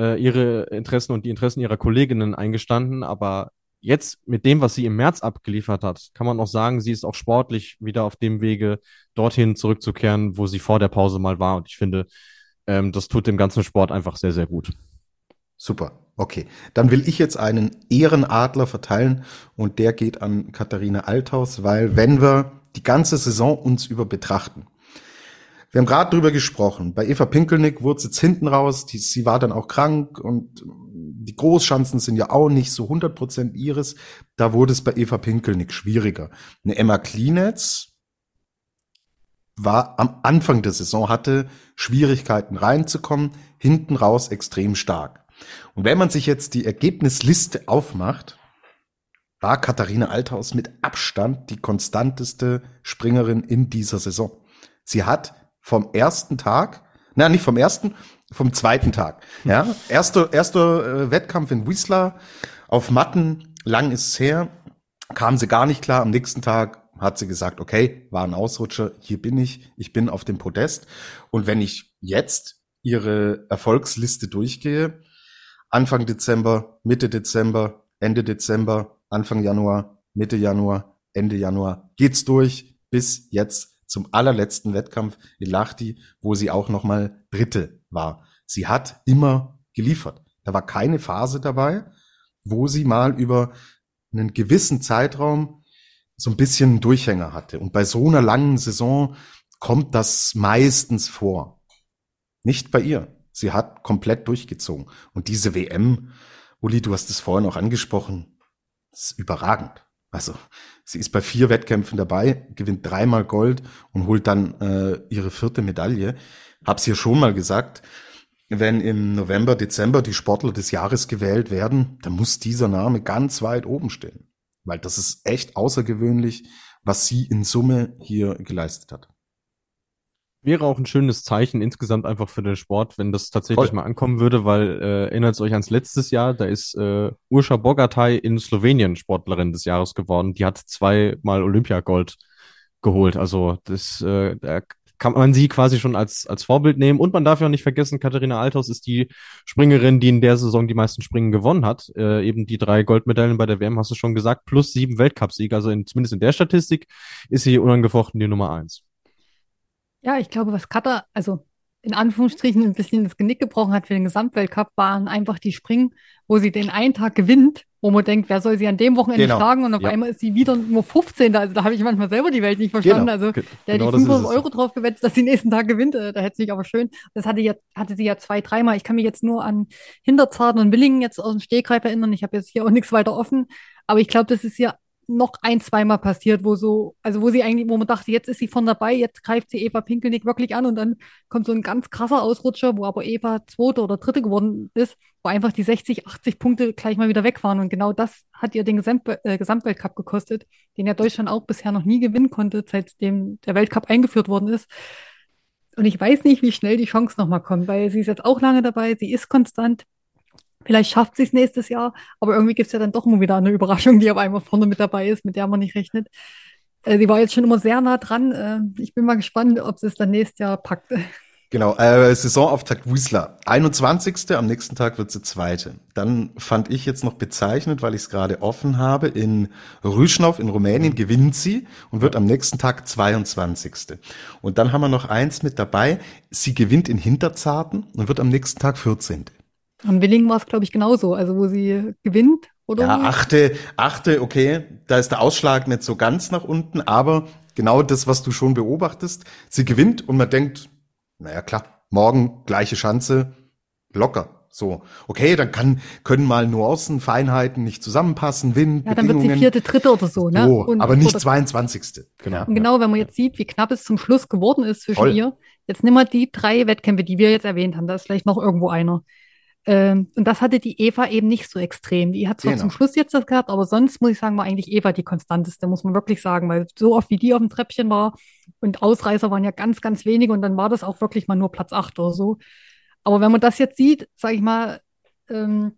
äh, ihre Interessen und die Interessen ihrer Kolleginnen eingestanden. Aber jetzt mit dem, was sie im März abgeliefert hat, kann man auch sagen, sie ist auch sportlich wieder auf dem Wege, dorthin zurückzukehren, wo sie vor der Pause mal war. Und ich finde, ähm, das tut dem ganzen Sport einfach sehr, sehr gut.
Super. Okay. Dann will ich jetzt einen Ehrenadler verteilen und der geht an Katharina Althaus, weil wenn wir die ganze Saison uns über betrachten, wir haben gerade drüber gesprochen. Bei Eva Pinkelnick wurde es jetzt hinten raus. Die, sie war dann auch krank und die Großschanzen sind ja auch nicht so 100% ihres. Da wurde es bei Eva Pinkelnick schwieriger. Eine Emma Klinetz war am Anfang der Saison, hatte Schwierigkeiten reinzukommen, hinten raus extrem stark. Und wenn man sich jetzt die Ergebnisliste aufmacht, war Katharina Althaus mit Abstand die konstanteste Springerin in dieser Saison. Sie hat vom ersten Tag, na nicht vom ersten, vom zweiten Tag. Ja, erster erster äh, Wettkampf in Whistler auf Matten, lang ist es her, kam sie gar nicht klar. Am nächsten Tag hat sie gesagt, okay, war ein Ausrutscher, hier bin ich, ich bin auf dem Podest. Und wenn ich jetzt ihre Erfolgsliste durchgehe, Anfang Dezember, Mitte Dezember, Ende Dezember, Anfang Januar, Mitte Januar, Ende Januar, geht's durch bis jetzt zum allerletzten Wettkampf in Lahti, wo sie auch nochmal Dritte war. Sie hat immer geliefert. Da war keine Phase dabei, wo sie mal über einen gewissen Zeitraum so ein bisschen einen Durchhänger hatte. Und bei so einer langen Saison kommt das meistens vor. Nicht bei ihr. Sie hat komplett durchgezogen. Und diese WM, Uli, du hast es vorhin auch angesprochen, ist überragend. Also sie ist bei vier Wettkämpfen dabei, gewinnt dreimal Gold und holt dann äh, ihre vierte Medaille. Hab's hier schon mal gesagt, wenn im November, Dezember die Sportler des Jahres gewählt werden, dann muss dieser Name ganz weit oben stehen. Weil das ist echt außergewöhnlich, was sie in Summe hier geleistet hat.
Wäre auch ein schönes Zeichen insgesamt einfach für den Sport, wenn das tatsächlich
Voll.
mal ankommen würde, weil äh, erinnert euch ans letztes Jahr, da ist äh, Urša Bogataj in Slowenien Sportlerin des Jahres geworden. Die hat zweimal Olympiagold geholt. Also das, äh, da kann man sie quasi schon als, als Vorbild nehmen. Und man darf ja auch nicht vergessen, Katharina Althaus ist die Springerin, die in der Saison die meisten Springen gewonnen hat. Äh, eben die drei Goldmedaillen bei der WM, hast du schon gesagt, plus sieben Weltcupsiege. Also in, zumindest in der Statistik ist sie unangefochten die Nummer eins.
Ja, ich glaube, was Katar, also in Anführungsstrichen ein bisschen das Genick gebrochen hat für den Gesamtweltcup, waren einfach die Springen, wo sie den einen Tag gewinnt, wo man denkt, wer soll sie an dem Wochenende
Genau.
schlagen und auf
Ja.
einmal ist sie wieder nur 15. Also da habe ich manchmal selber die Welt nicht verstanden.
Genau.
Also der
genau
hat die
ist
500
es.
Euro drauf gewettet, dass sie nächsten Tag gewinnt. Äh, Da hätte sie aber schön. Das hatte, ja, hatte sie ja zwei, dreimal. Ich kann mich jetzt nur an Hinterzarten und Willingen jetzt aus dem Stegreif erinnern. Ich habe jetzt hier auch nichts weiter offen. Aber ich glaube, das ist ja noch ein, zweimal passiert, wo so, also wo sie eigentlich, wo man dachte, jetzt ist sie von dabei, jetzt greift sie Eva Pinkelnick wirklich an und dann kommt so ein ganz krasser Ausrutscher, wo aber Eva Zweite oder Dritte geworden ist, wo einfach die 60, 80 Punkte gleich mal wieder weg waren. Und genau das hat ihr den Gesamt äh, Gesamtweltcup gekostet, den ja Deutschland auch bisher noch nie gewinnen konnte, seitdem der Weltcup eingeführt worden ist. Und ich weiß nicht, wie schnell die Chance nochmal kommt, weil sie ist jetzt auch lange dabei, sie ist konstant. Vielleicht schafft sie es nächstes Jahr, aber irgendwie gibt es ja dann doch mal wieder eine Überraschung, die auf einmal vorne mit dabei ist, mit der man nicht rechnet. Äh, sie war jetzt schon immer sehr nah dran. Äh, ich bin mal gespannt, ob sie es dann nächstes Jahr packt.
Genau, äh, Saisonauftakt Wiesla. 21. Am nächsten Tag wird sie Zweite. Dann fand ich jetzt noch bezeichnet, weil ich es gerade offen habe, in Rüschnauf in Rumänien gewinnt sie und wird am nächsten Tag 22. Und dann haben wir noch eins mit dabei. Sie gewinnt in Hinterzarten und wird am nächsten Tag 14.
Am Willingen war es, glaube ich, genauso. Also, wo sie gewinnt, oder?
Ja, achte, achte, okay, da ist der Ausschlag nicht so ganz nach unten, aber genau das, was du schon beobachtest, sie gewinnt und man denkt, naja klar, morgen gleiche Chance, locker. So, okay, dann kann, können mal Nuancen, Feinheiten nicht zusammenpassen, Wind,
ja, dann wird sie
Bedingungen.
vierte, dritte oder so, ne?
so,
Und-
aber nicht 22.
Genau.
Und genau, wenn man jetzt sieht, wie knapp es zum Schluss geworden ist zwischen
Voll.
ihr, jetzt nimm mal die drei Wettkämpfe, die wir jetzt erwähnt haben, da ist vielleicht noch irgendwo einer. Ähm, und das hatte die Eva eben nicht so extrem. Die hat zwar
Genau.
zum Schluss jetzt das gehabt, aber sonst muss ich sagen, war eigentlich Eva die konstanteste, muss man wirklich sagen, weil so oft wie die auf dem Treppchen war und Ausreißer waren ja ganz, ganz wenige und dann war das auch wirklich mal nur Platz 8 oder so. Aber wenn man das jetzt sieht, sage ich mal, ähm,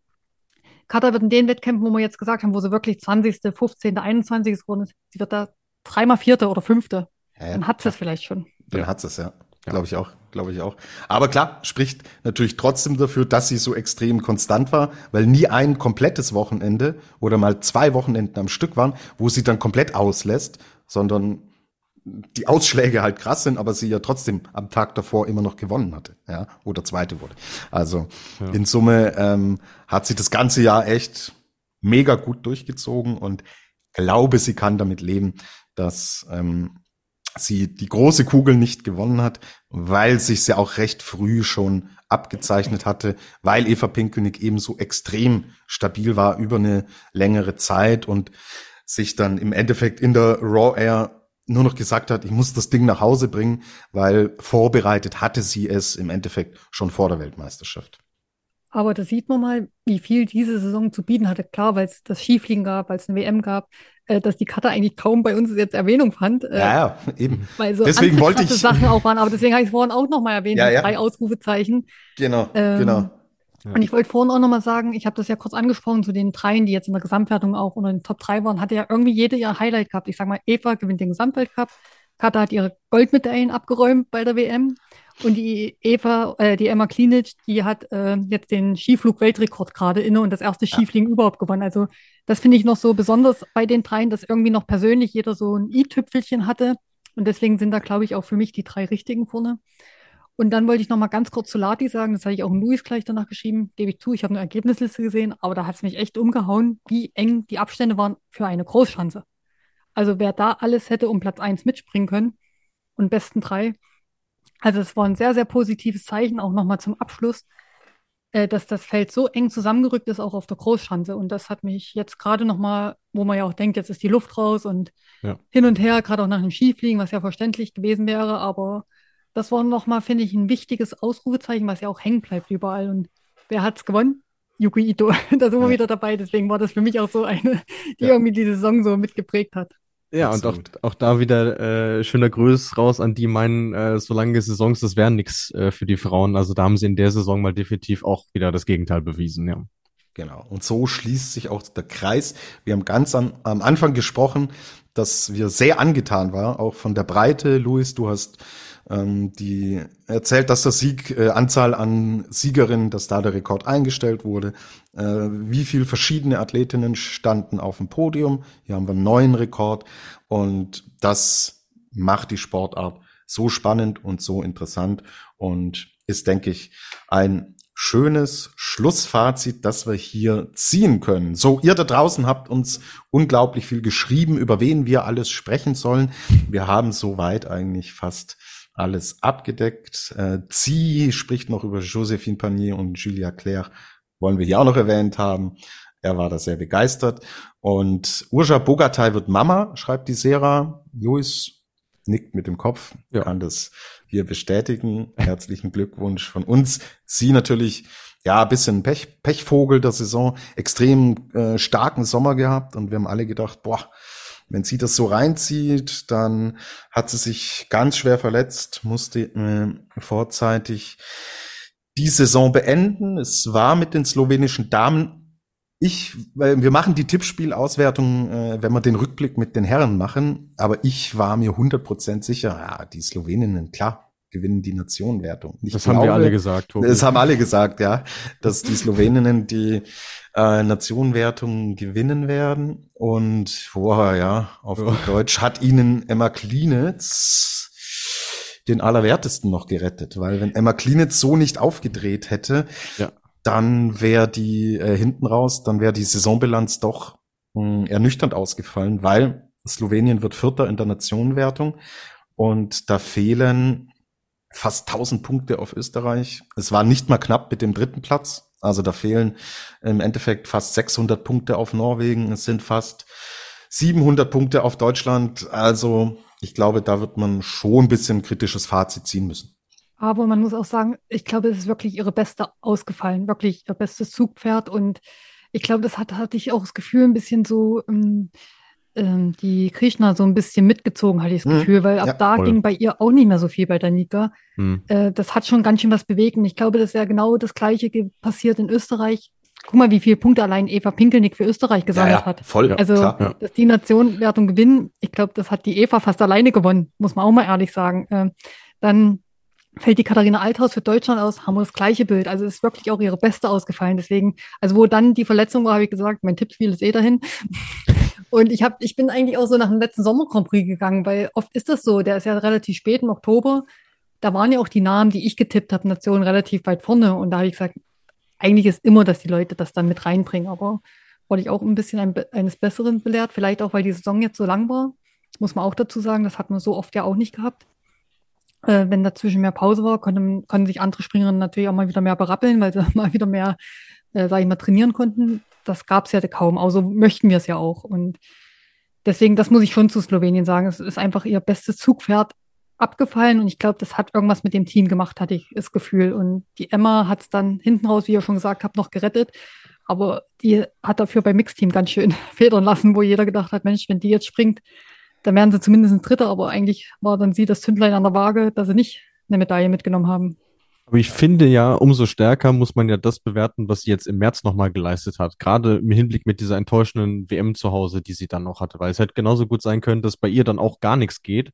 Katar wird in den Wettkämpfen, wo wir jetzt gesagt haben, wo sie wirklich 20., 15., 21. geworden ist, sie wird da dreimal Vierte oder Fünfte.
Ja, ja.
Dann hat sie es vielleicht schon.
Dann
Ja.
hat's es, ja. Glaube ich auch, glaube ich auch. Aber klar, spricht natürlich trotzdem dafür, dass sie so extrem konstant war, weil nie ein komplettes Wochenende oder mal zwei Wochenenden am Stück waren, wo sie dann komplett auslässt, sondern die Ausschläge halt krass sind, aber sie ja trotzdem am Tag davor immer noch gewonnen hatte, ja, oder zweite wurde. Also
Ja.
in Summe ähm, hat sie das ganze Jahr echt mega gut durchgezogen und glaube, sie kann damit leben, dass ähm, sie die große Kugel nicht gewonnen hat, weil sich ja auch recht früh schon abgezeichnet hatte, weil Eva Pinkelnick eben so extrem stabil war über eine längere Zeit und sich dann im Endeffekt in der Raw Air nur noch gesagt hat, ich muss das Ding nach Hause bringen, weil vorbereitet hatte sie es im Endeffekt schon vor der Weltmeisterschaft.
Aber da sieht man mal, wie viel diese Saison zu bieten hatte. Klar, weil es das Skifliegen gab, weil es eine WM gab, dass die Katar eigentlich kaum bei uns jetzt Erwähnung fand. Äh,
Ja, ja, eben.
Weil so
Deswegen
andere
wollte ich-
Sachen auch waren. Aber deswegen habe ich es vorhin auch nochmal erwähnt,
Ja,
die
ja.
drei Ausrufezeichen.
Genau,
Ähm,
genau.
Ja.
Und ich wollte vorhin auch nochmal sagen, ich habe das ja kurz angesprochen zu den dreien, die jetzt in der Gesamtwertung auch unter den Top 3 waren, hatte ja irgendwie jede ihr Highlight gehabt. Ich sag mal, Eva gewinnt den Gesamtweltcup, Katar hat ihre Goldmedaillen abgeräumt bei der WM und die Eva, äh, die Emma Klinic, die hat äh, jetzt den Skiflug-Weltrekord gerade inne und das erste Skifliegen überhaupt gewonnen. Also das finde ich noch so besonders bei den dreien, dass irgendwie noch persönlich jeder so ein i-Tüpfelchen hatte und deswegen sind da, glaube ich, auch für mich die drei richtigen vorne. Und dann wollte ich noch mal ganz kurz zu Lati sagen, das hatte ich auch in Luis gleich danach geschrieben, gebe ich zu, ich habe eine Ergebnisliste gesehen, aber da hat es mich echt umgehauen, wie eng die Abstände waren für eine Großschanze. Also wer da alles hätte um Platz 1 mitspringen können und besten drei. Also es war ein sehr, sehr positives Zeichen, auch nochmal zum Abschluss, äh, dass das Feld so eng zusammengerückt ist, auch auf der Großschanze. Und das hat mich jetzt gerade nochmal, wo man ja auch denkt, jetzt ist die Luft raus und
Ja.
hin und her, gerade auch nach dem Skifliegen, was ja verständlich gewesen wäre, aber das war nochmal, finde ich, ein wichtiges Ausrufezeichen, was ja auch hängen bleibt überall. Und wer hat's gewonnen? Yuki Ito. [LAUGHS] Da sind wir
Ja.
wieder dabei. Deswegen war das für mich auch so eine, die
Ja.
irgendwie die Saison so mitgeprägt hat.
Ja, Absolut. und auch, auch da wieder äh, schöner Grüß raus an die meinen, äh, so lange Saisons, das wären nichts äh, für die Frauen. Also da haben sie in der Saison mal definitiv auch wieder das Gegenteil bewiesen, ja.
Genau. Und so schließt sich auch der Kreis. Wir haben ganz an, am Anfang gesprochen, dass wir sehr angetan waren, auch von der Breite. Luis, du hast ähm, die erzählt, dass das Sieg, äh, Anzahl an Siegerinnen, dass da der Rekord eingestellt wurde. Äh, wie viel verschiedene Athletinnen standen auf dem Podium? Hier haben wir einen neuen Rekord. Und das macht die Sportart so spannend und so interessant und ist, denke ich, ein schönes Schlussfazit, das wir hier ziehen können. So, ihr da draußen habt uns unglaublich viel geschrieben, über wen wir alles sprechen sollen. Wir haben soweit eigentlich fast alles abgedeckt. Äh, Sie spricht noch über Josephine Panier und Julia Claire, wollen wir hier auch noch erwähnt haben. Er war da sehr begeistert. Und Urja Bogatay wird Mama, schreibt die Sera. Luis nickt mit dem Kopf, ja. kann das hier bestätigen. Herzlichen Glückwunsch von uns. Sie natürlich, ja, bisschen Pech, Pechvogel der Saison, extrem äh, starken Sommer gehabt und wir haben alle gedacht, boah, wenn sie das so reinzieht, dann hat sie sich ganz schwer verletzt, musste äh, vorzeitig die Saison beenden. Es war mit den slowenischen Damen. Ich, wir machen die Tippspielauswertung, äh, wenn wir den Rückblick mit den Herren machen, aber ich war mir 100% sicher, ja, die Sloweninnen, klar, gewinnen die Nationenwertung.
Ich das glaube, haben wir alle gesagt,
Tobi. Das haben alle gesagt, ja, dass die Sloweninnen die äh, Nationenwertung gewinnen werden. Und boah, ja, auf ja. Deutsch hat ihnen Emma Klinitz den Allerwertesten noch gerettet, weil wenn Emma Klinitz so nicht aufgedreht hätte, ja. dann wäre die äh, hinten raus, dann wäre die Saisonbilanz doch mh, ernüchternd ausgefallen, weil Slowenien wird Vierter in der Nationenwertung und da fehlen fast 1000 Punkte auf Österreich. Es war nicht mal knapp mit dem dritten Platz. Also da fehlen im Endeffekt fast 600 Punkte auf Norwegen. Es sind fast 700 Punkte auf Deutschland. Also ich glaube, da wird man schon ein bisschen kritisches Fazit ziehen müssen.
Aber man muss auch sagen, ich glaube, es ist wirklich ihre beste ausgefallen, wirklich ihr bestes Zugpferd. Und ich glaube, das hat, hatte ich auch das Gefühl, ein bisschen so, ähm, die Krishna so ein bisschen mitgezogen, hatte ich das hm. Gefühl, weil ab ja, da voll. ging bei ihr auch nicht mehr so viel bei der Nika. Hm. Äh, das hat schon ganz schön was bewegt und ich glaube, das ist ja genau das Gleiche passiert in Österreich. Guck mal, wie viele Punkte allein Eva Pinkelnick für Österreich gesammelt ja, ja, hat.
Voll,
also, klar, dass die Nationenwertung gewinnen, ich glaube, das hat die Eva fast alleine gewonnen, muss man auch mal ehrlich sagen. Äh, dann fällt die Katharina Althaus für Deutschland aus, haben wir das gleiche Bild. Also ist wirklich auch ihre beste ausgefallen. Deswegen, also wo dann die Verletzung war, habe ich gesagt, mein Tippspiel ist eh dahin. [LAUGHS] Und ich habe, ich bin eigentlich auch so nach dem letzten Sommer Grand Prix gegangen, weil oft ist das so, der ist ja relativ spät im Oktober. Da waren ja auch die Namen, die ich getippt habe, Nationen relativ weit vorne. Und da habe ich gesagt, eigentlich ist immer, dass die Leute das dann mit reinbringen. Aber wurde ich auch ein bisschen ein, eines Besseren belehrt. Vielleicht auch, weil die Saison jetzt so lang war. Muss man auch dazu sagen, das hat man so oft ja auch nicht gehabt. Äh, wenn dazwischen mehr Pause war, konnten, konnten sich andere Springerinnen natürlich auch mal wieder mehr berappeln, weil sie [LAUGHS] mal wieder mehr, äh, sage ich mal, trainieren konnten das gab es ja kaum, also möchten wir es ja auch. Und deswegen, das muss ich schon zu Slowenien sagen. Es ist einfach ihr bestes Zugpferd abgefallen und ich glaube, das hat irgendwas mit dem Team gemacht, hatte ich das Gefühl. Und die Emma hat es dann hinten raus, wie ihr schon gesagt habt, noch gerettet. Aber die hat dafür beim Mixteam ganz schön [LAUGHS] federn lassen, wo jeder gedacht hat, Mensch, wenn die jetzt springt, dann wären sie zumindest ein Dritter. Aber eigentlich war dann sie das Zündlein an der Waage, dass sie nicht eine Medaille mitgenommen haben.
Aber ich finde ja, umso stärker muss man ja das bewerten, was sie jetzt im März nochmal geleistet hat. Gerade im Hinblick mit dieser enttäuschenden WM zu Hause, die sie dann noch hatte. Weil es hätte genauso gut sein können, dass bei ihr dann auch gar nichts geht.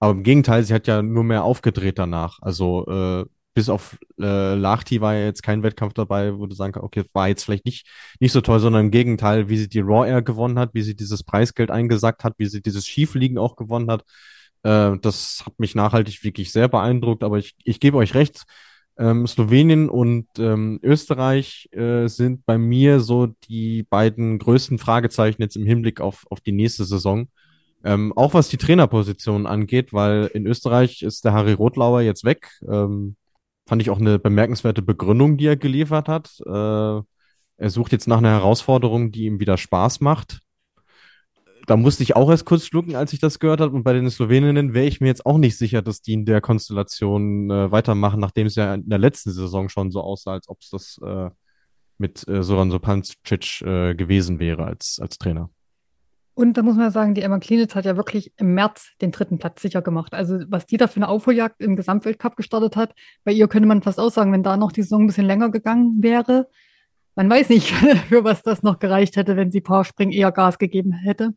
Aber im Gegenteil, sie hat ja nur mehr aufgedreht danach. Also äh, bis auf äh, Lachti war ja jetzt kein Wettkampf dabei, wo du sagen kannst, okay, war jetzt vielleicht nicht, nicht so toll, sondern im Gegenteil, wie sie die Raw Air gewonnen hat, wie sie dieses Preisgeld eingesackt hat, wie sie dieses Schiefliegen auch gewonnen hat. Äh, das hat mich nachhaltig wirklich sehr beeindruckt, aber ich, ich gebe euch recht, ähm, Slowenien und ähm, Österreich äh, sind bei mir so die beiden größten Fragezeichen jetzt im Hinblick auf, auf die nächste Saison. Ähm, auch was die Trainerposition angeht, weil in Österreich ist der Harry Rotlauer jetzt weg. Ähm, fand ich auch eine bemerkenswerte Begründung, die er geliefert hat. Äh, er sucht jetzt nach einer Herausforderung, die ihm wieder Spaß macht da musste ich auch erst kurz schlucken, als ich das gehört habe. Und bei den Sloweninnen wäre ich mir jetzt auch nicht sicher, dass die in der Konstellation äh, weitermachen, nachdem es ja in der letzten Saison schon so aussah, als ob es das äh, mit äh, Soran Sopancic äh, gewesen wäre als, als Trainer.
Und da muss man sagen, die Emma Klinitz hat ja wirklich im März den dritten Platz sicher gemacht. Also was die da für eine Aufholjagd im Gesamtweltcup gestartet hat, bei ihr könnte man fast auch sagen, wenn da noch die Saison ein bisschen länger gegangen wäre, man weiß nicht, [LAUGHS] für was das noch gereicht hätte, wenn sie Powerspring eher Gas gegeben hätte.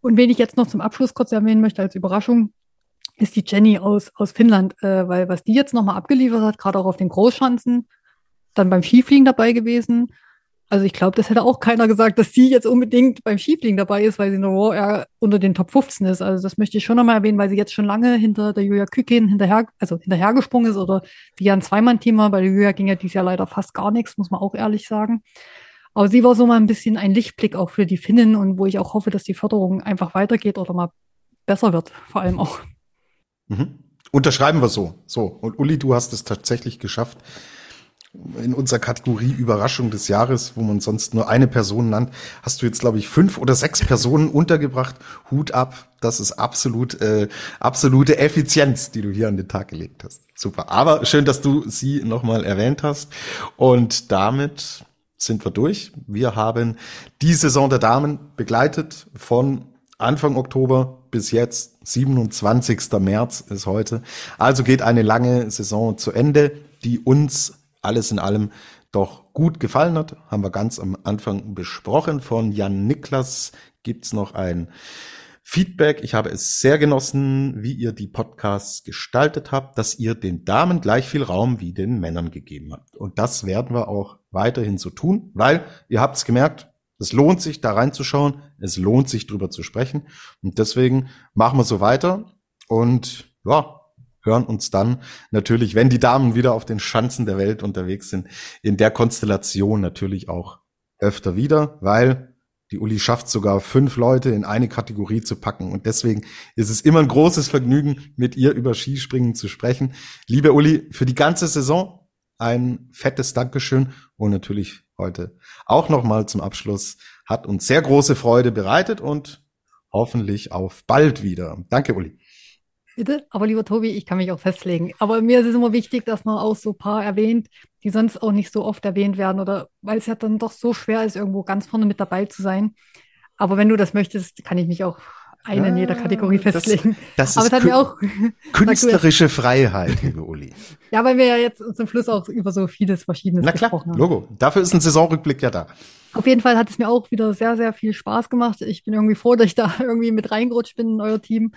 Und wen ich jetzt noch zum Abschluss kurz erwähnen möchte als Überraschung, ist die Jenny aus, aus Finnland, äh, weil was die jetzt nochmal abgeliefert hat, gerade auch auf den Großschanzen, dann beim Skifliegen dabei gewesen also ich glaube, das hätte auch keiner gesagt, dass sie jetzt unbedingt beim Skifliegen dabei ist, weil sie nur eher unter den Top 15 ist. Also das möchte ich schon nochmal erwähnen, weil sie jetzt schon lange hinter der Julia Küken hinterher, also hinterhergesprungen ist oder ja ein Zweimann-Team war. Bei der Julia ging ja dieses Jahr leider fast gar nichts, muss man auch ehrlich sagen. Aber sie war so mal ein bisschen ein Lichtblick auch für die Finnen und wo ich auch hoffe, dass die Förderung einfach weitergeht oder mal besser wird, vor allem auch.
Mhm. Unterschreiben wir so. So. Und Uli, du hast es tatsächlich geschafft, in unserer Kategorie Überraschung des Jahres, wo man sonst nur eine Person nannt, hast du jetzt, glaube ich, fünf oder sechs Personen untergebracht. Hut ab, das ist absolut äh, absolute Effizienz, die du hier an den Tag gelegt hast. Super. Aber schön, dass du sie nochmal erwähnt hast. Und damit sind wir durch. Wir haben die Saison der Damen begleitet von Anfang Oktober bis jetzt, 27. März ist heute. Also geht eine lange Saison zu Ende, die uns alles in allem doch gut gefallen hat. Haben wir ganz am Anfang besprochen. Von Jan Niklas gibt's noch ein Feedback. Ich habe es sehr genossen, wie ihr die Podcasts gestaltet habt, dass ihr den Damen gleich viel Raum wie den Männern gegeben habt. Und das werden wir auch weiterhin so tun, weil ihr habt's gemerkt, es lohnt sich, da reinzuschauen. Es lohnt sich, drüber zu sprechen. Und deswegen machen wir so weiter. Und ja, hören uns dann natürlich, wenn die Damen wieder auf den Schanzen der Welt unterwegs sind, in der Konstellation natürlich auch öfter wieder, weil die Uli schafft sogar fünf Leute in eine Kategorie zu packen. Und deswegen ist es immer ein großes Vergnügen, mit ihr über Skispringen zu sprechen. Liebe Uli, für die ganze Saison ein fettes Dankeschön und natürlich heute auch nochmal zum Abschluss. Hat uns sehr große Freude bereitet und hoffentlich auf bald wieder. Danke, Uli.
Bitte? Aber lieber Tobi, ich kann mich auch festlegen. Aber mir ist es immer wichtig, dass man auch so ein paar erwähnt, die sonst auch nicht so oft erwähnt werden oder weil es ja dann doch so schwer ist, irgendwo ganz vorne mit dabei zu sein. Aber wenn du das möchtest, kann ich mich auch eine in jeder Kategorie festlegen.
Das, das Aber ist auch, [LAUGHS] künstlerische Freiheit, liebe Uli.
Ja, weil wir ja jetzt zum Schluss auch über so vieles Verschiedenes
Na klar, gesprochen haben. Logo. Dafür ist ein Saisonrückblick ja da.
Auf jeden Fall hat es mir auch wieder sehr, sehr viel Spaß gemacht. Ich bin irgendwie froh, dass ich da [LAUGHS] irgendwie mit reingerutscht bin in euer Team.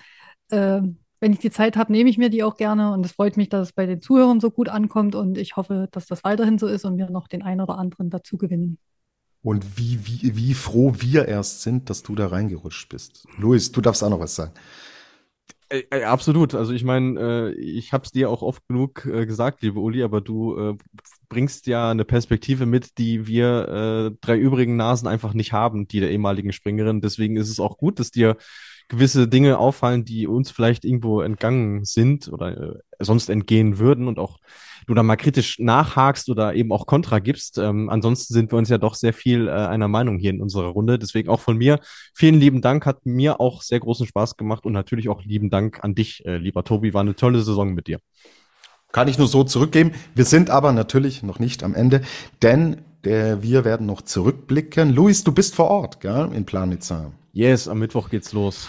Ähm, wenn ich die Zeit habe, nehme ich mir die auch gerne. Und es freut mich, dass es bei den Zuhörern so gut ankommt. Und ich hoffe, dass das weiterhin so ist und wir noch den einen oder anderen dazu gewinnen.
Und wie, wie, wie froh wir erst sind, dass du da reingerutscht bist. Luis, du darfst auch noch was sagen.
Äh, äh, absolut. Also ich meine, äh, ich habe es dir auch oft genug äh, gesagt, liebe Uli, aber du äh, bringst ja eine Perspektive mit, die wir äh, drei übrigen Nasen einfach nicht haben, die der ehemaligen Springerin. Deswegen ist es auch gut, dass dir gewisse Dinge auffallen, die uns vielleicht irgendwo entgangen sind oder äh, sonst entgehen würden und auch du da mal kritisch nachhakst oder eben auch Kontra gibst. Ähm, ansonsten sind wir uns ja doch sehr viel äh, einer Meinung hier in unserer Runde. Deswegen auch von mir vielen lieben Dank, hat mir auch sehr großen Spaß gemacht und natürlich auch lieben Dank an dich, äh, lieber Tobi. War eine tolle Saison mit dir.
Kann ich nur so zurückgeben. Wir sind aber natürlich noch nicht am Ende, denn der, wir werden noch zurückblicken. Luis, du bist vor Ort, gell, in Planitza.
Yes, am Mittwoch geht's los.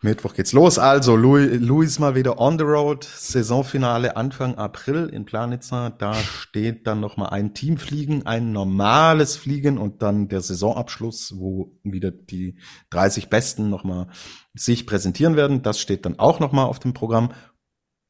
Mittwoch geht's los. Also, Louis, Louis mal wieder on the road. Saisonfinale Anfang April in Planitza. Da steht dann nochmal ein Teamfliegen, ein normales Fliegen und dann der Saisonabschluss, wo wieder die 30 Besten nochmal sich präsentieren werden. Das steht dann auch nochmal auf dem Programm.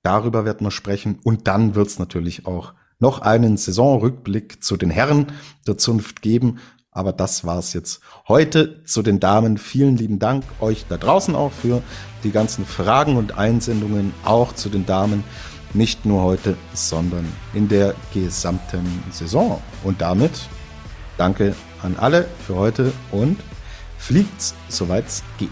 Darüber werden wir sprechen. Und dann wird's natürlich auch noch einen Saisonrückblick zu den Herren der Zunft geben. Aber das war's jetzt heute zu den Damen. Vielen lieben Dank euch da draußen auch für die ganzen Fragen und Einsendungen, auch zu den Damen. Nicht nur heute, sondern in der gesamten Saison. Und damit danke an alle für heute und fliegt's, soweit's geht.